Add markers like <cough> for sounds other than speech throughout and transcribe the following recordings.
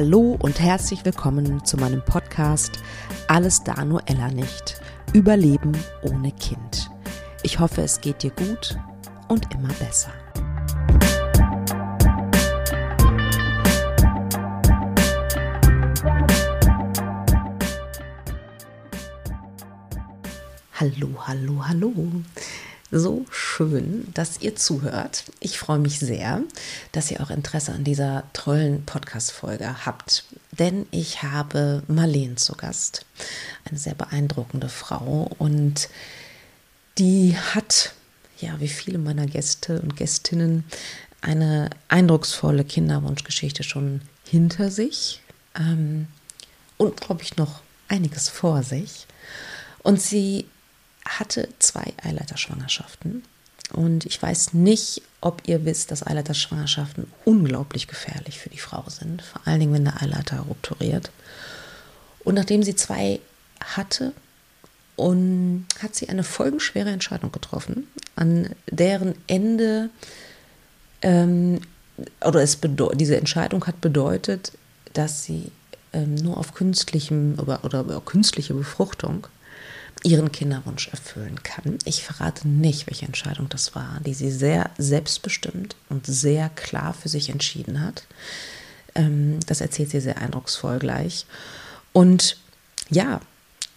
Hallo und herzlich willkommen zu meinem Podcast Alles da nur Ella nicht. Überleben ohne Kind. Ich hoffe, es geht dir gut und immer besser. Hallo, hallo, hallo. So schön, dass ihr zuhört. Ich freue mich sehr, dass ihr auch Interesse an dieser tollen Podcast-Folge habt. Denn ich habe Marleen zu Gast. Eine sehr beeindruckende Frau. Und die hat, ja, wie viele meiner Gäste und Gästinnen, eine eindrucksvolle Kinderwunschgeschichte schon hinter sich. Ähm, und, glaube ich, noch einiges vor sich. Und sie hatte zwei Eileiterschwangerschaften. Und ich weiß nicht, ob ihr wisst, dass Eileiterschwangerschaften unglaublich gefährlich für die Frau sind. Vor allen Dingen, wenn der Eileiter rupturiert. Und nachdem sie zwei hatte, und hat sie eine folgenschwere Entscheidung getroffen, an deren Ende ähm, oder es diese Entscheidung hat bedeutet, dass sie ähm, nur auf künstlichem oder, oder, künstliche Befruchtung ihren Kinderwunsch erfüllen kann. Ich verrate nicht, welche Entscheidung das war, die sie sehr selbstbestimmt und sehr klar für sich entschieden hat. Ähm, das erzählt sie sehr eindrucksvoll gleich. Und ja,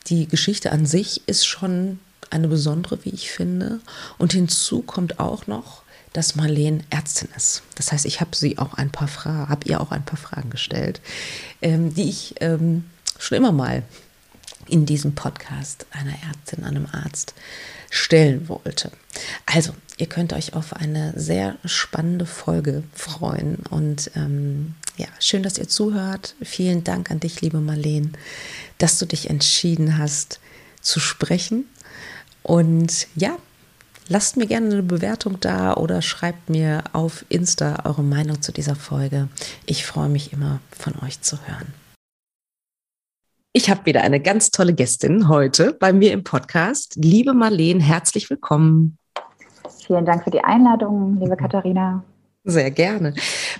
die Geschichte an sich ist schon eine besondere, wie ich finde. Und hinzu kommt auch noch, dass Marleen Ärztin ist. Das heißt, ich habe sie auch ein paar Fragen, habe ihr auch ein paar Fragen gestellt, ähm, die ich ähm, schon immer mal in diesem Podcast einer Ärztin, einem Arzt stellen wollte. Also, ihr könnt euch auf eine sehr spannende Folge freuen. Und ähm, ja, schön, dass ihr zuhört. Vielen Dank an dich, liebe Marleen, dass du dich entschieden hast zu sprechen. Und ja, lasst mir gerne eine Bewertung da oder schreibt mir auf Insta eure Meinung zu dieser Folge. Ich freue mich immer von euch zu hören. Ich habe wieder eine ganz tolle Gästin heute bei mir im Podcast. Liebe Marleen, herzlich willkommen. Vielen Dank für die Einladung, liebe Katharina. Sehr gerne.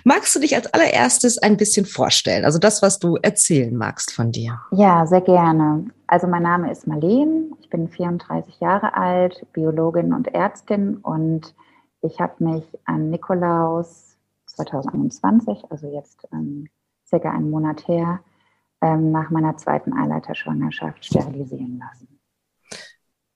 Magst du dich als allererstes ein bisschen vorstellen? Also das, was du erzählen magst von dir. Ja, sehr gerne. Also mein Name ist Marleen. Ich bin 34 Jahre alt, Biologin und Ärztin und ich habe mich an Nikolaus 2021, also jetzt ähm, circa einen Monat her, ähm, nach meiner zweiten Eileiterschwangerschaft sterilisieren lassen.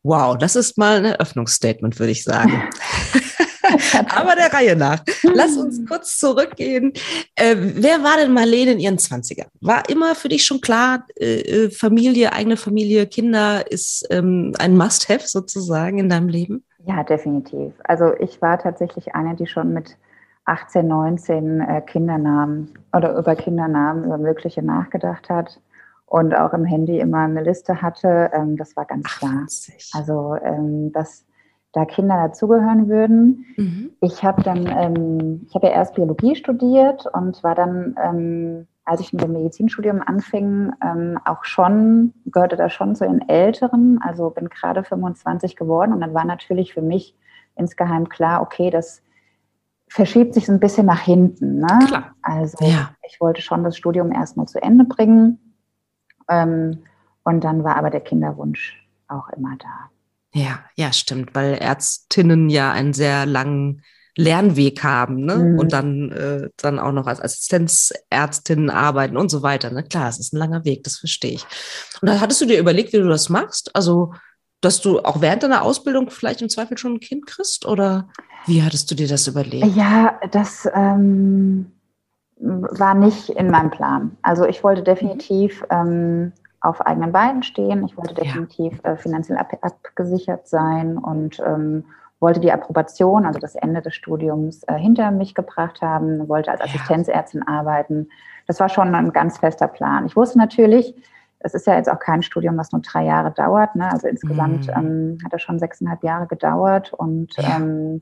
Wow, das ist mal ein Eröffnungsstatement, würde ich sagen. <laughs> Aber der Reihe nach. Lass uns kurz zurückgehen. Äh, wer war denn Marlene in ihren 20ern? War immer für dich schon klar, äh, äh, Familie, eigene Familie, Kinder ist ähm, ein Must-Have sozusagen in deinem Leben? Ja, definitiv. Also ich war tatsächlich eine, die schon mit 18, 19 äh, Kindernamen oder über Kindernamen, über mögliche nachgedacht hat und auch im Handy immer eine Liste hatte. Ähm, das war ganz klar. Also, ähm, dass da Kinder dazugehören würden. Mhm. Ich habe dann, ähm, ich habe ja erst Biologie studiert und war dann, ähm, als ich mit dem Medizinstudium anfing, ähm, auch schon, gehörte da schon zu den Älteren, also bin gerade 25 geworden und dann war natürlich für mich insgeheim klar, okay, das verschiebt sich so ein bisschen nach hinten. Ne? Klar. Also ja. ich wollte schon das Studium erstmal zu Ende bringen. Ähm, und dann war aber der Kinderwunsch auch immer da. Ja, ja, stimmt, weil Ärztinnen ja einen sehr langen Lernweg haben ne? Mhm. und dann, äh, dann auch noch als Assistenzärztinnen arbeiten und so weiter. Ne? Klar, es ist ein langer Weg, das verstehe ich. Und dann hattest du dir überlegt, wie du das machst? Also dass du auch während deiner Ausbildung vielleicht im Zweifel schon ein Kind kriegst? Oder wie hattest du dir das überlegt? Ja, das ähm, war nicht in meinem Plan. Also ich wollte definitiv ähm, auf eigenen Beinen stehen. Ich wollte definitiv ja. äh, finanziell ab abgesichert sein und ähm, wollte die Approbation, also das Ende des Studiums, äh, hinter mich gebracht haben, wollte als Assistenzärztin arbeiten. Das war schon ein ganz fester Plan. Ich wusste natürlich, es ist ja jetzt auch kein Studium, was nur drei Jahre dauert. Ne? Also insgesamt mhm. ähm, hat er schon sechseinhalb Jahre gedauert und ja. ähm,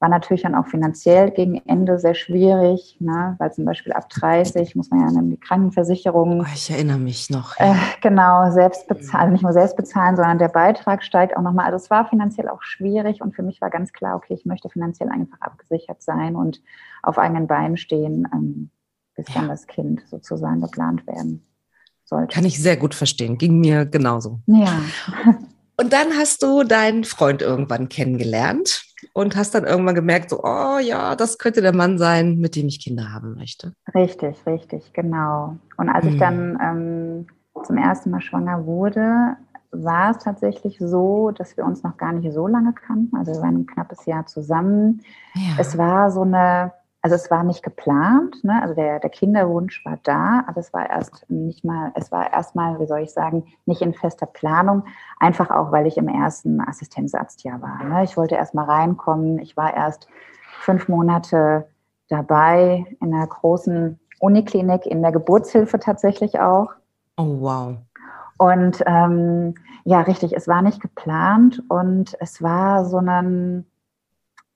war natürlich dann auch finanziell gegen Ende sehr schwierig, ne? weil zum Beispiel ab 30 muss man ja in die Krankenversicherung. Oh, ich erinnere mich noch. Ja. Äh, genau, selbst bezahlen, also nicht nur selbst bezahlen, sondern der Beitrag steigt auch nochmal. Also es war finanziell auch schwierig und für mich war ganz klar, okay, ich möchte finanziell einfach abgesichert sein und auf eigenen Beinen stehen. Ähm, bis ja. dann das Kind sozusagen geplant werden sollte. Kann ich sehr gut verstehen. Ging mir genauso. Ja. <laughs> Und dann hast du deinen Freund irgendwann kennengelernt und hast dann irgendwann gemerkt, so, oh ja, das könnte der Mann sein, mit dem ich Kinder haben möchte. Richtig, richtig, genau. Und als hm. ich dann ähm, zum ersten Mal schwanger wurde, war es tatsächlich so, dass wir uns noch gar nicht so lange kannten. Also wir waren ein knappes Jahr zusammen. Ja. Es war so eine also es war nicht geplant, ne? also der, der Kinderwunsch war da, aber es war erst nicht mal, es war erstmal, wie soll ich sagen, nicht in fester Planung, einfach auch, weil ich im ersten Assistenzarztjahr war. Ne? Ich wollte erst mal reinkommen, ich war erst fünf Monate dabei in einer großen Uniklinik, in der Geburtshilfe tatsächlich auch. Oh, wow. Und ähm, ja, richtig, es war nicht geplant und es war so ein,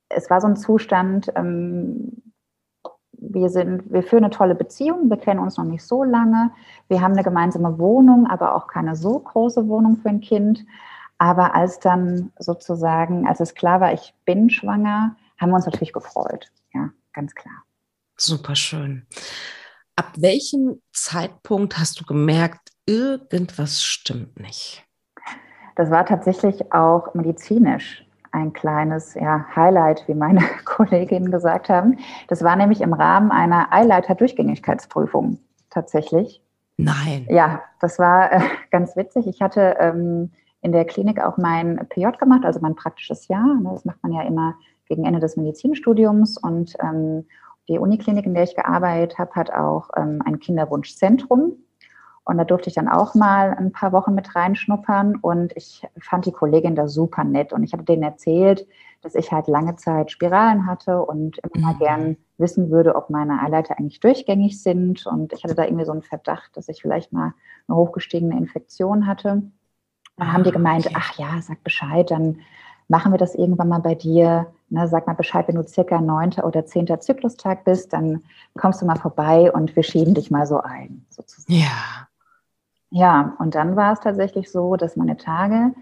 es war so ein Zustand, ähm, wir sind, wir führen eine tolle Beziehung, wir kennen uns noch nicht so lange, wir haben eine gemeinsame Wohnung, aber auch keine so große Wohnung für ein Kind. Aber als dann sozusagen, als es klar war, ich bin schwanger, haben wir uns natürlich gefreut. Ja, ganz klar. Super schön. Ab welchem Zeitpunkt hast du gemerkt, irgendwas stimmt nicht? Das war tatsächlich auch medizinisch ein kleines ja, Highlight, wie meine <laughs> Kolleginnen gesagt haben. Das war nämlich im Rahmen einer Eileiter-Durchgängigkeitsprüfung tatsächlich. Nein. Ja, das war äh, ganz witzig. Ich hatte ähm, in der Klinik auch mein PJ gemacht, also mein praktisches Jahr. Ne, das macht man ja immer gegen Ende des Medizinstudiums. Und ähm, die Uniklinik, in der ich gearbeitet habe, hat auch ähm, ein Kinderwunschzentrum. Und da durfte ich dann auch mal ein paar Wochen mit reinschnuppern und ich fand die Kollegin da super nett und ich hatte denen erzählt, dass ich halt lange Zeit Spiralen hatte und immer mhm. gern wissen würde, ob meine Eileiter eigentlich durchgängig sind und ich hatte da irgendwie so einen Verdacht, dass ich vielleicht mal eine hochgestiegene Infektion hatte. Dann haben die ah, gemeint, okay. ach ja, sag Bescheid, dann machen wir das irgendwann mal bei dir. Ne, sag mal Bescheid, wenn du circa neunter oder zehnter Zyklustag bist, dann kommst du mal vorbei und wir schieben dich mal so ein, sozusagen. Ja. Ja, und dann war es tatsächlich so, dass meine Tage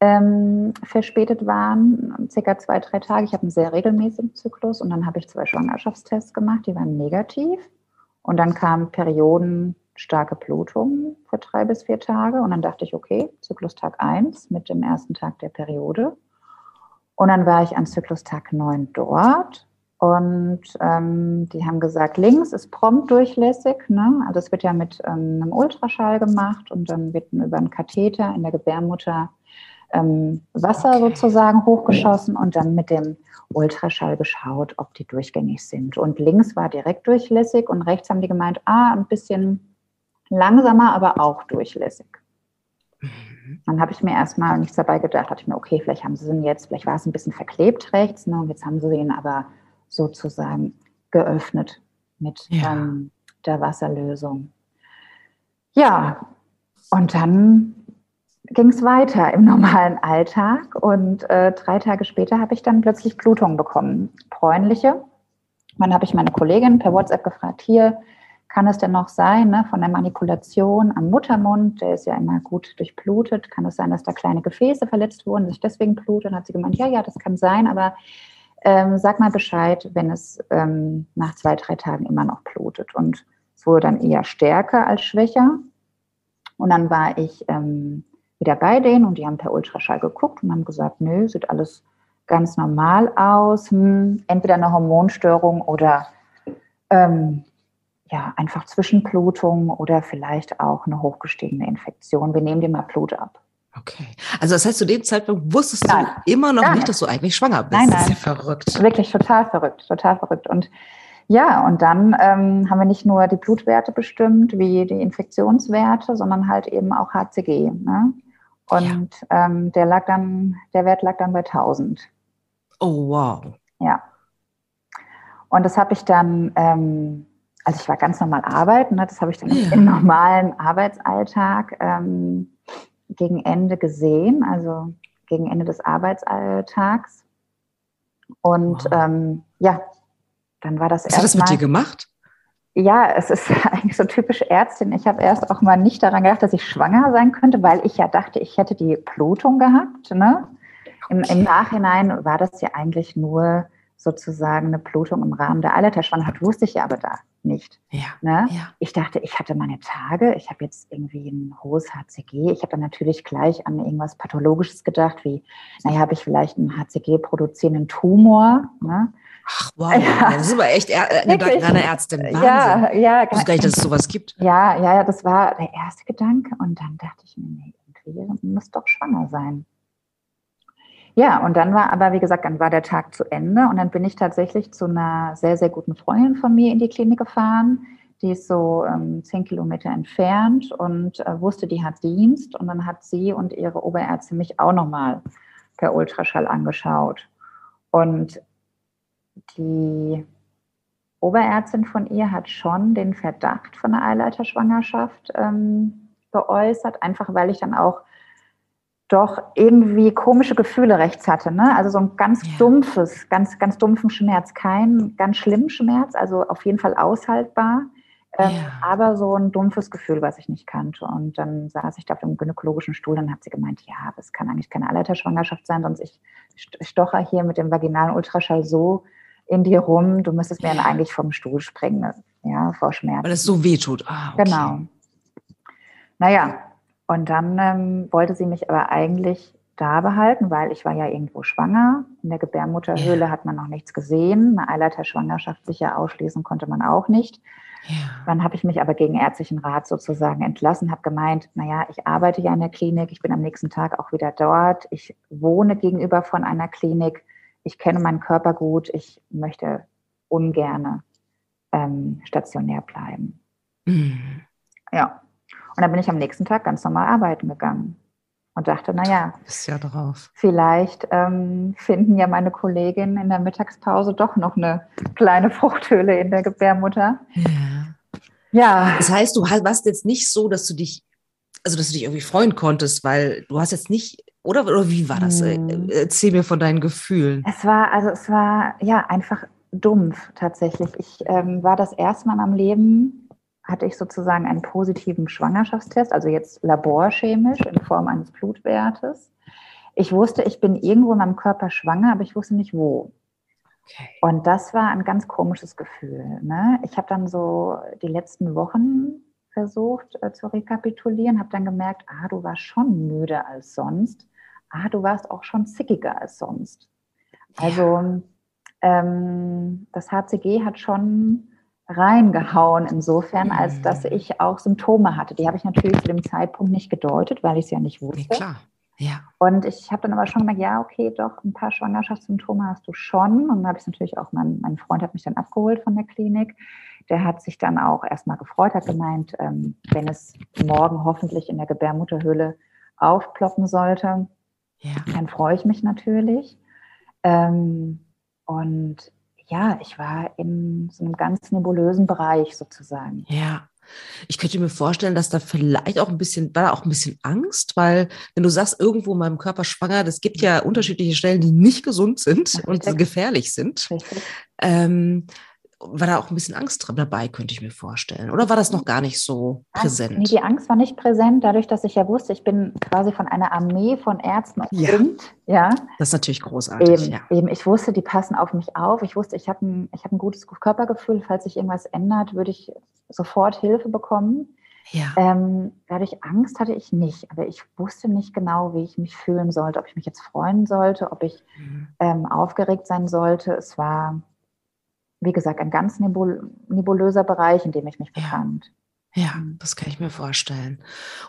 ähm, verspätet waren, circa zwei, drei Tage. Ich habe einen sehr regelmäßigen Zyklus und dann habe ich zwei Schwangerschaftstests gemacht, die waren negativ. Und dann kamen periodenstarke Blutungen für drei bis vier Tage. Und dann dachte ich, okay, Zyklustag 1 mit dem ersten Tag der Periode. Und dann war ich an Zyklustag 9 dort und ähm, die haben gesagt, links ist prompt durchlässig. Ne? Also es wird ja mit ähm, einem Ultraschall gemacht und dann wird über einen Katheter in der Gebärmutter ähm, Wasser okay. sozusagen hochgeschossen und dann mit dem Ultraschall geschaut, ob die durchgängig sind. Und links war direkt durchlässig und rechts haben die gemeint, ah, ein bisschen langsamer, aber auch durchlässig. Mhm. Dann habe ich mir erstmal nichts dabei gedacht, hatte ich mir, okay, vielleicht haben sie ihn jetzt, vielleicht war es ein bisschen verklebt rechts, ne, und jetzt haben sie ihn aber sozusagen geöffnet mit ja. ähm, der Wasserlösung. Ja, und dann ging es weiter im <laughs> normalen Alltag und äh, drei Tage später habe ich dann plötzlich Blutung bekommen, bräunliche. Dann habe ich meine Kollegin per WhatsApp gefragt, hier, kann es denn noch sein, ne, von der Manipulation am Muttermund, der ist ja immer gut durchblutet, kann es sein, dass da kleine Gefäße verletzt wurden, sich deswegen blutet? Dann hat sie gemeint, ja, ja, das kann sein, aber ähm, sag mal Bescheid, wenn es ähm, nach zwei, drei Tagen immer noch blutet. Und es wurde dann eher stärker als schwächer. Und dann war ich ähm, wieder bei denen und die haben per Ultraschall geguckt und haben gesagt, nö, sieht alles ganz normal aus. Hm, entweder eine Hormonstörung oder ähm, ja, einfach Zwischenblutung oder vielleicht auch eine hochgestiegene Infektion. Wir nehmen dir mal Blut ab. Okay. Also das heißt, zu dem Zeitpunkt wusstest nein. du immer noch nein. nicht, dass du eigentlich schwanger bist. Nein, nein. Das ist ja verrückt. Wirklich total verrückt, total verrückt. Und ja, und dann ähm, haben wir nicht nur die Blutwerte bestimmt, wie die Infektionswerte, sondern halt eben auch HCG. Ne? Und ja. ähm, der lag dann, der Wert lag dann bei 1000. Oh wow. Ja. Und das habe ich dann, ähm, also ich war ganz normal arbeiten, ne? das habe ich dann ja. im normalen Arbeitsalltag ähm, gegen Ende gesehen, also gegen Ende des Arbeitsalltags. Und wow. ähm, ja, dann war das erstmal. Was hat das mit dir gemacht? Ja, es ist <laughs> eigentlich so typisch Ärztin. Ich habe erst auch mal nicht daran gedacht, dass ich schwanger sein könnte, weil ich ja dachte, ich hätte die Blutung gehabt. Ne? Im, Im, Nachhinein war das ja eigentlich nur sozusagen eine Blutung im Rahmen der Eileiterschwangerschaft, wusste ich ja aber da nicht. Ja, Ne? ja. Ich dachte, ich hatte meine Tage, ich habe jetzt irgendwie ein hohes HCG. Ich habe dann natürlich gleich an irgendwas Pathologisches gedacht, wie, naja, habe ich vielleicht einen HCG-produzierenden Tumor. Ne? Ach, wow. <laughs> Ja. Das ist aber echt äh, eine Wirklich? deine Ärztin. Wahnsinn. Ja, ja, Ich gar nicht, dass es sowas gibt. ja, ja, ja, das war der erste Gedanke. Und dann dachte ich mir, nee, irgendwie muss doch schwanger sein. Ja, und dann war aber, wie gesagt, dann war der Tag zu Ende und dann bin ich tatsächlich zu einer sehr, sehr guten Freundin von mir in die Klinik gefahren. Die ist so ähm, zehn Kilometer entfernt und äh, wusste, die hat Dienst. Und dann hat sie und ihre Oberärztin mich auch nochmal per Ultraschall angeschaut. Und die Oberärztin von ihr hat schon den Verdacht von einer Eileiterschwangerschaft ähm, geäußert, einfach weil ich dann auch doch irgendwie komische Gefühle rechts hatte. Ne? Also so ein ganz Ja. dumpfes, ganz, ganz dumpfen Schmerz. Kein ganz schlimmen Schmerz, also auf jeden Fall aushaltbar. Ähm, Ja. Aber so ein dumpfes Gefühl, was ich nicht kannte. Und dann saß ich da auf dem gynäkologischen Stuhl, dann hat sie gemeint, ja, das kann eigentlich keine Eileiterschwangerschaft sein, sonst ich st- stocher hier mit dem vaginalen Ultraschall so in dir rum, du müsstest mir dann eigentlich vom Stuhl springen, ja, vor Schmerz. Weil es so weh tut. Ah, okay. Genau. Naja, und dann ähm, wollte sie mich aber eigentlich da behalten, weil ich war ja irgendwo schwanger. In der Gebärmutterhöhle Ja. hat man noch nichts gesehen. Eine Eileiterschwangerschaft sicher ausschließen konnte man auch nicht. Ja. Dann habe ich mich aber gegen ärztlichen Rat sozusagen entlassen, habe gemeint, naja, ich arbeite ja in der Klinik, ich bin am nächsten Tag auch wieder dort, ich wohne gegenüber von einer Klinik, ich kenne meinen Körper gut, ich möchte ungerne ähm, stationär bleiben. Mhm. Ja. Und dann bin ich am nächsten Tag ganz normal arbeiten gegangen und dachte, naja, Bist ja drauf. vielleicht ähm, finden ja meine Kolleginnen in der Mittagspause doch noch eine kleine Fruchthöhle in der Gebärmutter. Ja. Ja, Das heißt, du warst jetzt nicht so, dass du dich, also dass du dich irgendwie freuen konntest, weil du hast jetzt nicht, oder, oder wie war das? Hm. Äh, Erzähl mir von deinen Gefühlen. Es war, also es war ja einfach dumpf tatsächlich. Ich ähm, war das erste Mal in meinem Leben, hatte ich sozusagen einen positiven Schwangerschaftstest, also jetzt laborchemisch in Form eines Blutwertes. Ich wusste, ich bin irgendwo in meinem Körper schwanger, aber ich wusste nicht wo. Okay. Und das war ein ganz komisches Gefühl. Ne? Ich habe dann so die letzten Wochen versucht äh, zu rekapitulieren, habe dann gemerkt, ah, du warst schon müde als sonst. Ah, du warst auch schon zickiger als sonst. Also ähm, das HCG hat schon reingehauen insofern, als dass Mhm. ich auch Symptome hatte. Die habe ich natürlich zu dem Zeitpunkt nicht gedeutet, weil ich es ja nicht wusste. klar. Ja. Und ich habe dann aber schon gemerkt, ja, okay, doch, ein paar Schwangerschaftssymptome hast du schon. Und dann habe ich es natürlich auch, mein, mein Freund hat mich dann abgeholt von der Klinik. Der hat sich dann auch erstmal gefreut, hat gemeint, ähm, wenn es morgen hoffentlich in der Gebärmutterhöhle aufploppen sollte, Ja. dann freue ich mich natürlich. Ähm, und ja, ich war in so einem ganz nebulösen Bereich sozusagen. Ja. Ich könnte mir vorstellen, dass da vielleicht auch ein bisschen, war da auch ein bisschen Angst, weil wenn du sagst, irgendwo in meinem Körper schwanger, das gibt ja unterschiedliche Stellen, die nicht gesund sind und Richtig. gefährlich sind. Richtig. Ähm, war da auch ein bisschen Angst dabei, könnte ich mir vorstellen. Oder war das noch gar nicht so präsent? Nee, die Angst war nicht präsent, dadurch, dass ich ja wusste, ich bin quasi von einer Armee von Ärzten Ja. umringt. Ja, Das ist natürlich großartig, eben, ja. eben. Ich wusste, die passen auf mich auf. Ich wusste, ich habe ein, ich hab ein gutes Körpergefühl. Falls sich irgendwas ändert, würde ich sofort Hilfe bekommen. Ja. Ähm, dadurch Angst hatte ich nicht, aber ich wusste nicht genau, wie ich mich fühlen sollte, ob ich mich jetzt freuen sollte, ob ich Mhm. ähm, aufgeregt sein sollte. Es war, wie gesagt, ein ganz nebul nebulöser Bereich, in dem ich mich Ja. befand. Ja, Mhm. das kann ich mir vorstellen.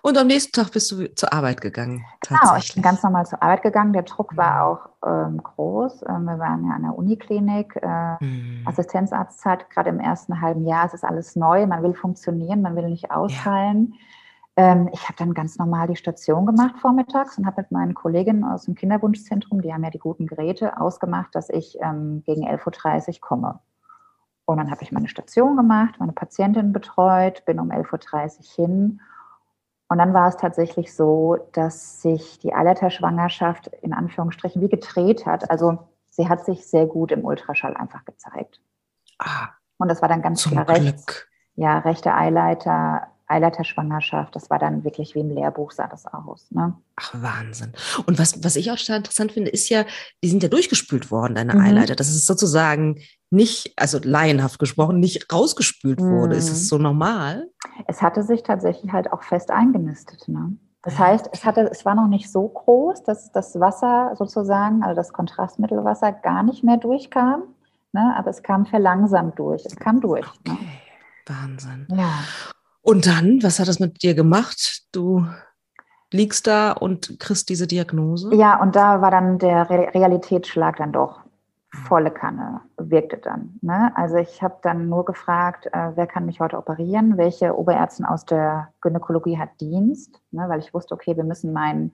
Und am nächsten Tag bist du zur Arbeit gegangen, Genau, ich bin ganz normal zur Arbeit gegangen. Der Druck war Mhm. auch ähm, groß. Ähm, wir waren ja an der Uniklinik. Äh, Mhm. Assistenzarztzeit, gerade im ersten halben Jahr, es ist alles neu. Man will funktionieren, man will nicht ausfallen. Ähm, ich habe dann ganz normal die Station gemacht vormittags und habe mit meinen Kolleginnen aus dem Kinderwunschzentrum, die haben ja die guten Geräte, ausgemacht, dass ich ähm, gegen 11.30 Uhr komme. Und dann habe ich meine Station gemacht, meine Patientin betreut, bin um 11.30 Uhr hin. Und dann war es tatsächlich so, dass sich die Eileiterschwangerschaft in Anführungsstrichen wie gedreht hat. Also sie hat sich sehr gut im Ultraschall einfach gezeigt. Ah, Und das war dann ganz klar rechts. Glück. Ja, rechter Eileiter Eileiterschwangerschaft, das war dann wirklich wie im Lehrbuch sah das aus. Ne? Ach, Wahnsinn. Und was, was ich auch total interessant finde, ist ja, die sind ja durchgespült worden, deine mhm. Eileiter. Das ist sozusagen nicht, also laienhaft gesprochen, nicht rausgespült mhm. wurde. Ist es mhm. so normal? Es hatte sich tatsächlich halt auch fest eingenistet. Ne? Das heißt, es, hatte, es war noch nicht so groß, dass das Wasser sozusagen, also das Kontrastmittelwasser, gar nicht mehr durchkam. Ne? Aber es kam verlangsamt durch. Es kam durch. Ne? Okay. Ne? Wahnsinn. Ja. Und dann, was hat das mit dir gemacht? Du liegst da und kriegst diese Diagnose? Ja, und da war dann der Re Realitätsschlag dann doch volle Kanne, wirkte dann. Ne? Also ich habe dann nur gefragt, äh, wer kann mich heute operieren? Welche Oberärztin aus der Gynäkologie hat Dienst? Ne? Weil ich wusste, okay, wir müssen meinen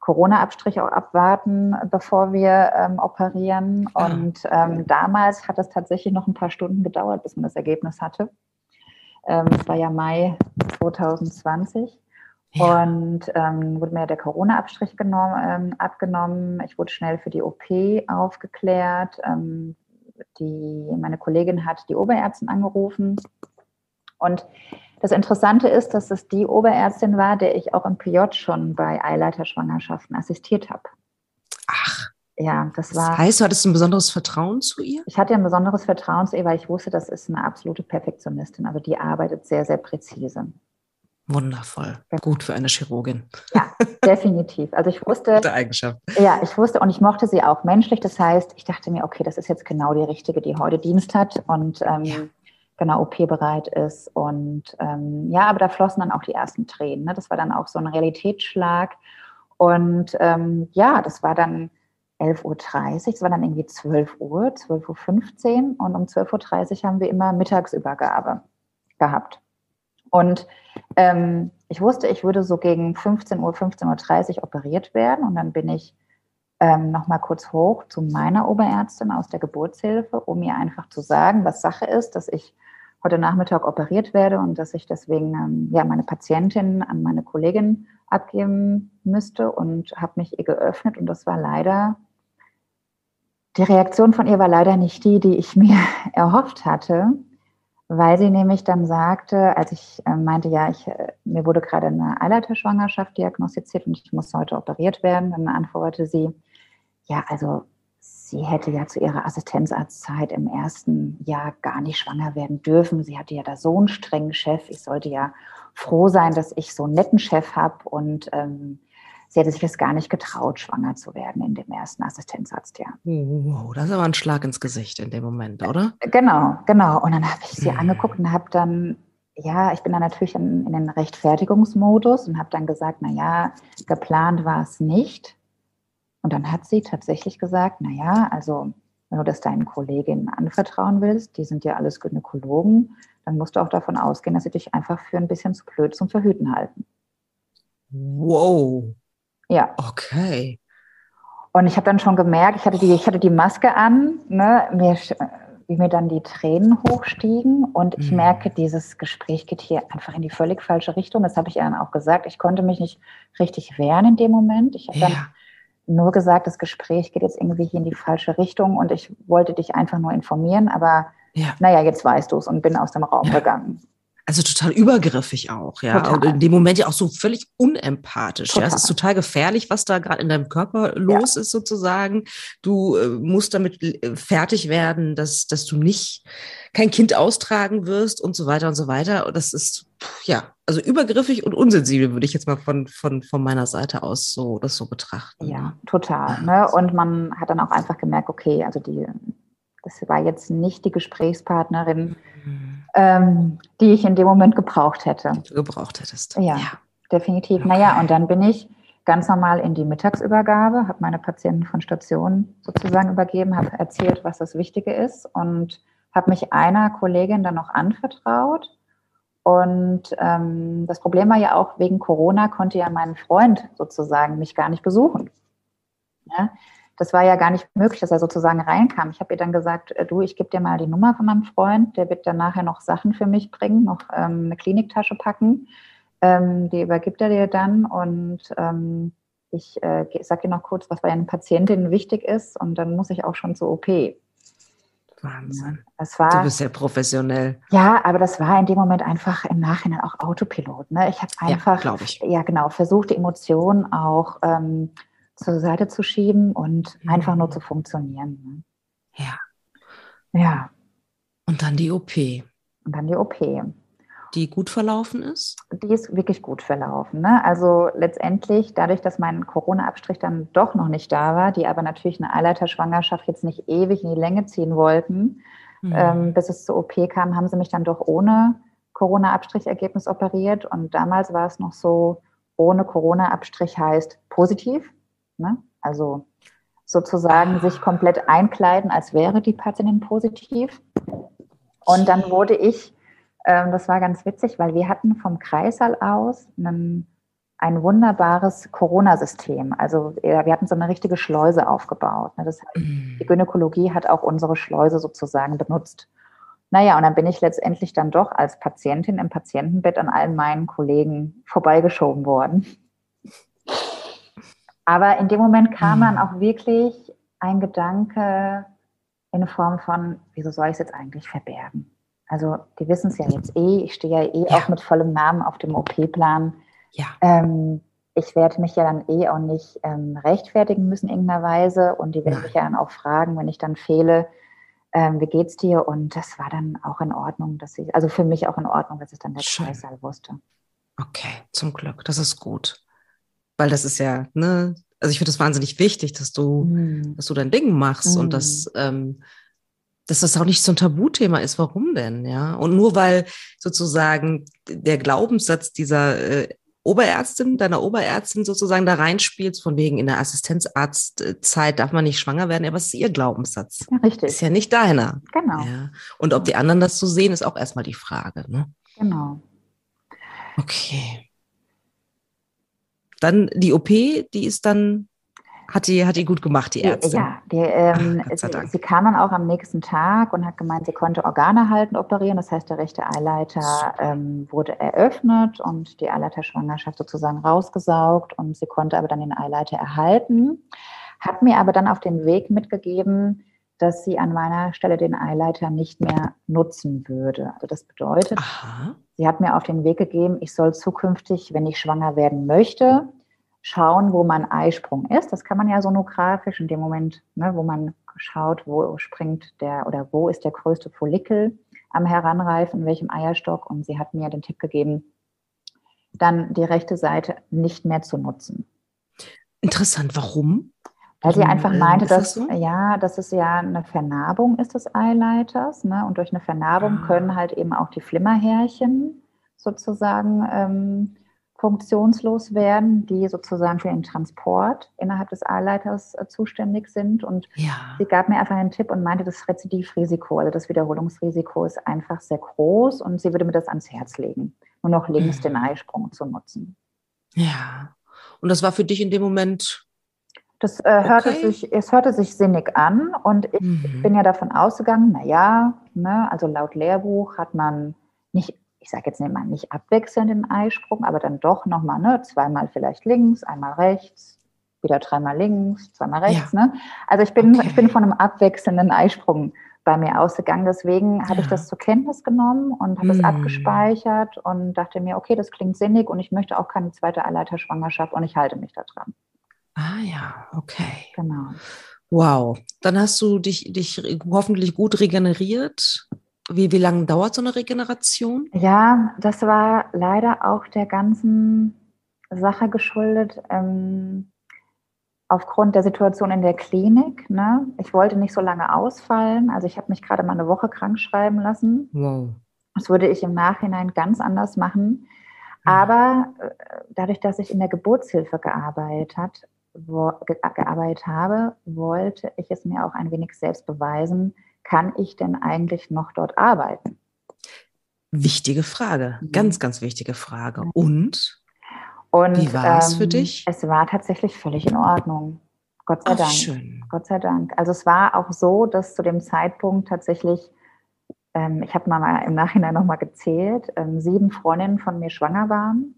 Corona-Abstrich auch abwarten, bevor wir ähm, operieren. Ja. Und ähm, damals hat es tatsächlich noch ein paar Stunden gedauert, bis man das Ergebnis hatte. Ähm, das war ja Mai 2020. Ja. Und ähm, wurde mir der Corona-Abstrich ähm, abgenommen. Ich wurde schnell für die OP aufgeklärt. Ähm, die, meine Kollegin hat die Oberärztin angerufen. Und das Interessante ist, dass es die Oberärztin war, der ich auch im PJ schon bei Eileiterschwangerschaften assistiert habe. Ach. Ja, das war. Das heißt, du hattest ein besonderes Vertrauen zu ihr? Ich hatte ein besonderes Vertrauen zu ihr, weil ich wusste, das ist eine absolute Perfektionistin. Also die arbeitet sehr, sehr präzise. Wundervoll. Gut für eine Chirurgin. Ja, <laughs> definitiv. Also ich wusste. Gute Eigenschaft. Ja, ich wusste und ich mochte sie auch menschlich. Das heißt, ich dachte mir, okay, das ist jetzt genau die richtige, die heute Dienst hat und ähm, ja. genau OP-bereit ist. Und ähm, ja, aber da flossen dann auch die ersten Tränen. Ne? Das war dann auch so ein Realitätsschlag. Und ähm, ja, das war dann 11.30 Uhr, es war dann irgendwie 12 Uhr, 12.15 Uhr und um 12.30 Uhr haben wir immer Mittagsübergabe gehabt. Und ähm, ich wusste, ich würde so gegen 15 Uhr, 15.30 Uhr operiert werden. Und dann bin ich ähm, nochmal kurz hoch zu meiner Oberärztin aus der Geburtshilfe, um ihr einfach zu sagen, was Sache ist, dass ich heute Nachmittag operiert werde und dass ich deswegen ähm, ja, meine Patientin an meine Kollegin abgeben müsste und habe mich ihr geöffnet. Und das war leider die Reaktion von ihr war leider nicht die, die ich <laughs> mir erhofft hatte, weil sie nämlich dann sagte, als ich äh, meinte, ja, ich, äh, mir wurde gerade eine Eileiterschwangerschaft diagnostiziert und ich muss heute operiert werden, dann antwortete sie, ja, also sie hätte ja zu ihrer Assistenzarztzeit im ersten Jahr gar nicht schwanger werden dürfen. Sie hatte ja da so einen strengen Chef. Ich sollte ja froh sein, dass ich so einen netten Chef habe und ähm, sie hätte sich das gar nicht getraut, schwanger zu werden in dem ersten Assistenzarztjahr. Wow, das ist aber ein Schlag ins Gesicht in dem Moment, oder? Genau, genau. Und dann habe ich sie hm. angeguckt und habe dann, ja, ich bin dann natürlich in, in den Rechtfertigungsmodus und habe dann gesagt, na ja, geplant war es nicht. Und dann hat sie tatsächlich gesagt, na ja, also wenn du das deinen Kolleginnen anvertrauen willst, die sind ja alles Gynäkologen, dann musst du auch davon ausgehen, dass sie dich einfach für ein bisschen zu blöd zum Verhüten halten. Wow. Ja. Okay. Und ich habe dann schon gemerkt, ich hatte die, ich hatte die Maske an, ne, mir, wie mir dann die Tränen hochstiegen. Und ich mhm. merke, dieses Gespräch geht hier einfach in die völlig falsche Richtung. Das habe ich ihr dann auch gesagt. Ich konnte mich nicht richtig wehren in dem Moment. Ich habe ja. dann nur gesagt, das Gespräch geht jetzt irgendwie hier in die falsche Richtung und ich wollte dich einfach nur informieren. Aber ja. naja, jetzt weißt du es und bin aus dem Raum ja. gegangen also total übergriffig auch, ja. Total. Und in dem Moment ja auch so völlig unempathisch. Total. Ja, es ist total gefährlich, was da gerade in deinem Körper los ja. ist, sozusagen. Du äh, musst damit äh, fertig werden, dass, dass du nicht kein Kind austragen wirst und so weiter und so weiter. Und das ist, ja, also übergriffig und unsensibel, würde ich jetzt mal von, von, von meiner Seite aus so das so betrachten. Ja, total. Ne? Und man hat dann auch einfach gemerkt, okay, also die, das war jetzt nicht die Gesprächspartnerin, mhm. ähm, die ich in dem Moment gebraucht hätte. Du gebraucht hättest. Ja, ja. definitiv. Okay. Naja, und dann bin ich ganz normal in die Mittagsübergabe, habe meine Patienten von Station sozusagen übergeben, habe erzählt, was das Wichtige ist und habe mich einer Kollegin dann noch anvertraut. Und ähm, das Problem war ja auch, wegen Corona konnte ja mein Freund sozusagen mich gar nicht besuchen. Ja? Das war ja gar nicht möglich, dass er sozusagen reinkam. Ich habe ihr dann gesagt, äh, du, ich gebe dir mal die Nummer von meinem Freund, der wird dann nachher noch Sachen für mich bringen, noch ähm, eine Kliniktasche packen. Ähm, die übergibt er dir dann und ähm, ich äh, sage dir noch kurz, was bei einer Patientin wichtig ist und dann muss ich auch schon zur OP. Wahnsinn. War, du bist ja professionell. Ja, aber das war in dem Moment einfach im Nachhinein auch Autopilot. Ne? Ich habe einfach, ja, ich. ja genau, versucht, die Emotionen auch ähm, zur Seite zu schieben und mhm. einfach nur zu funktionieren. Ne? Ja. Ja. Und dann die OP. Und dann die OP die gut verlaufen ist? Die ist wirklich gut verlaufen. Ne? Also letztendlich, dadurch, dass mein Corona-Abstrich dann doch noch nicht da war, die aber natürlich eine Eileiterschwangerschaft jetzt nicht ewig in die Länge ziehen wollten, mhm. ähm, bis es zur OP kam, haben sie mich dann doch ohne Corona-Abstrichergebnis operiert. Und damals war es noch so, ohne Corona-Abstrich heißt positiv. Ne? Also sozusagen sich komplett einkleiden, als wäre die Patientin positiv. Und dann wurde ich ähm, das war ganz witzig, weil wir hatten vom Kreissaal aus einen, ein wunderbares Corona-System. Also wir hatten so eine richtige Schleuse aufgebaut. Ne? Das heißt, mhm. die Gynäkologie hat auch unsere Schleuse sozusagen benutzt. Naja, und dann bin ich letztendlich dann doch als Patientin im Patientenbett an allen meinen Kollegen vorbeigeschoben worden. Aber in dem Moment kam dann mhm. auch wirklich ein Gedanke in Form von, wieso soll ich es jetzt eigentlich verbergen? Also die wissen es ja jetzt eh. Ich stehe ja eh ja. auch mit vollem Namen auf dem OP-Plan. Ja. Ähm, ich werde mich ja dann eh auch nicht ähm, rechtfertigen müssen in irgendeiner Weise. Und die werden mich ja dann auch fragen, wenn ich dann fehle, ähm, wie geht's dir? Und das war dann auch in Ordnung, dass ich, also für mich auch in Ordnung, dass ich dann der Kreissaal wusste. Okay, zum Glück. Das ist gut. Weil das ist ja, ne, also ich finde es wahnsinnig wichtig, dass du, mm. dass du dein Ding machst mm. und dass ähm, dass das auch nicht so ein Tabuthema ist. Warum denn? Ja. Und nur weil sozusagen der Glaubenssatz dieser äh, Oberärztin, deiner Oberärztin sozusagen da reinspielt, von wegen in der Assistenzarztzeit darf man nicht schwanger werden, aber es ist ihr Glaubenssatz. Ja, richtig. Ist ja nicht deiner. Genau. Ja. Und ob die anderen das so sehen, ist auch erstmal die Frage. Ne? Genau. Okay. Dann die OP, die ist dann hat die, hat die gut gemacht, die Ärzte? Ja, die, ähm, Ach, sie, sie, kam dann auch am nächsten Tag und hat gemeint, sie konnte Organe halten operieren. Das heißt, der rechte Eileiter ähm, wurde eröffnet und die Eileiterschwangerschaft sozusagen rausgesaugt und sie konnte aber dann den Eileiter erhalten. Hat mir aber dann auf den Weg mitgegeben, dass sie an meiner Stelle den Eileiter nicht mehr nutzen würde. Also das bedeutet, Aha. sie hat mir auf den Weg gegeben, ich soll zukünftig, wenn ich schwanger werden möchte, schauen, wo mein Eisprung ist. Das kann man ja sonografisch in dem Moment, ne, wo man schaut, wo springt der oder wo ist der größte Follikel am Heranreifen, in welchem Eierstock. Und sie hat mir den Tipp gegeben, dann die rechte Seite nicht mehr zu nutzen. Interessant, warum? Weil sie einfach äh, meinte, dass, das so? ja, dass es ja eine Vernarbung ist des Eileiters. Ne? Und durch eine Vernarbung ah. können halt eben auch die Flimmerhärchen sozusagen ähm, funktionslos werden, die sozusagen für den Transport innerhalb des Eileiters äh, zuständig sind. Und ja. sie gab mir einfach einen Tipp und meinte, das Rezidivrisiko, also das Wiederholungsrisiko ist einfach sehr groß und sie würde mir das ans Herz legen, nur noch links mhm. den Eisprung zu nutzen. Ja. Und das war für dich in dem Moment das äh, hörte okay. sich, es hörte sich sinnig an und ich mhm. bin ja davon ausgegangen, naja, ne, also laut Lehrbuch hat man nicht ich sage jetzt nicht mal nicht abwechselnd den Eisprung, aber dann doch nochmal, ne, zweimal vielleicht links, einmal rechts, wieder dreimal links, zweimal rechts, ja. ne? Also ich bin, okay. ich bin von einem abwechselnden Eisprung bei mir ausgegangen. Deswegen ja. habe ich das zur Kenntnis genommen und habe es mm. abgespeichert und dachte mir, okay, das klingt sinnig und ich möchte auch keine zweite Eileiterschwangerschaft und ich halte mich da dran. Ah ja, okay. Genau. Wow. Dann hast du dich, dich hoffentlich gut regeneriert wie, wie lange dauert so eine Regeneration? Ja, das war leider auch der ganzen Sache geschuldet. Ähm, aufgrund der Situation in der Klinik. Ne? Ich wollte nicht so lange ausfallen. Also ich habe mich gerade mal eine Woche krank schreiben lassen. Wow. Das würde ich im Nachhinein ganz anders machen. Aber äh, dadurch, dass ich in der Geburtshilfe gearbeitet, hat, gearbeitet habe, wollte ich es mir auch ein wenig selbst beweisen, kann ich denn eigentlich noch dort arbeiten? Wichtige Frage, mhm. ganz, ganz wichtige Frage. Und? Und wie war es ähm, für dich? Es war tatsächlich völlig in Ordnung. Gott sei Ach, Dank. Schön. Gott sei Dank. Also es war auch so, dass zu dem Zeitpunkt tatsächlich, ähm, ich habe mal im Nachhinein nochmal gezählt, ähm, sieben Freundinnen von mir schwanger waren.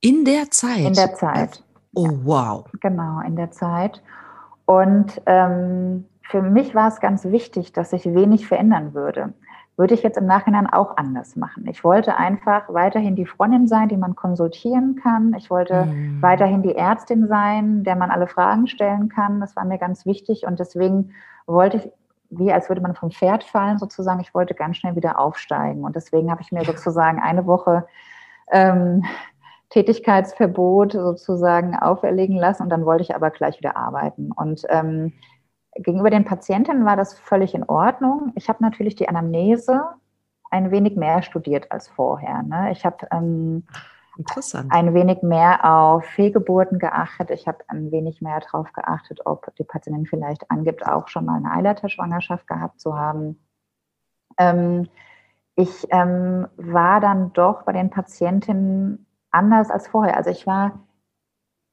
In der Zeit? In der Zeit. Oh, wow. Genau, in der Zeit. Und ähm, für mich war es ganz wichtig, dass sich wenig verändern würde. Würde ich jetzt im Nachhinein auch anders machen. Ich wollte einfach weiterhin die Freundin sein, die man konsultieren kann. Ich wollte mhm. weiterhin die Ärztin sein, der man alle Fragen stellen kann. Das war mir ganz wichtig und deswegen wollte ich, wie als würde man vom Pferd fallen sozusagen, ich wollte ganz schnell wieder aufsteigen. Und deswegen habe ich mir sozusagen eine Woche ähm, Tätigkeitsverbot sozusagen auferlegen lassen und dann wollte ich aber gleich wieder arbeiten. Und ähm, gegenüber den Patientinnen war das völlig in Ordnung. Ich habe natürlich die Anamnese ein wenig mehr studiert als vorher. Ne? Ich habe ähm, ein wenig mehr auf Fehlgeburten geachtet. Ich habe ein wenig mehr darauf geachtet, ob die Patientin vielleicht angibt, auch schon mal eine Eileiterschwangerschaft gehabt zu haben. Ähm, ich ähm, war dann doch bei den Patientinnen anders als vorher. Also ich war,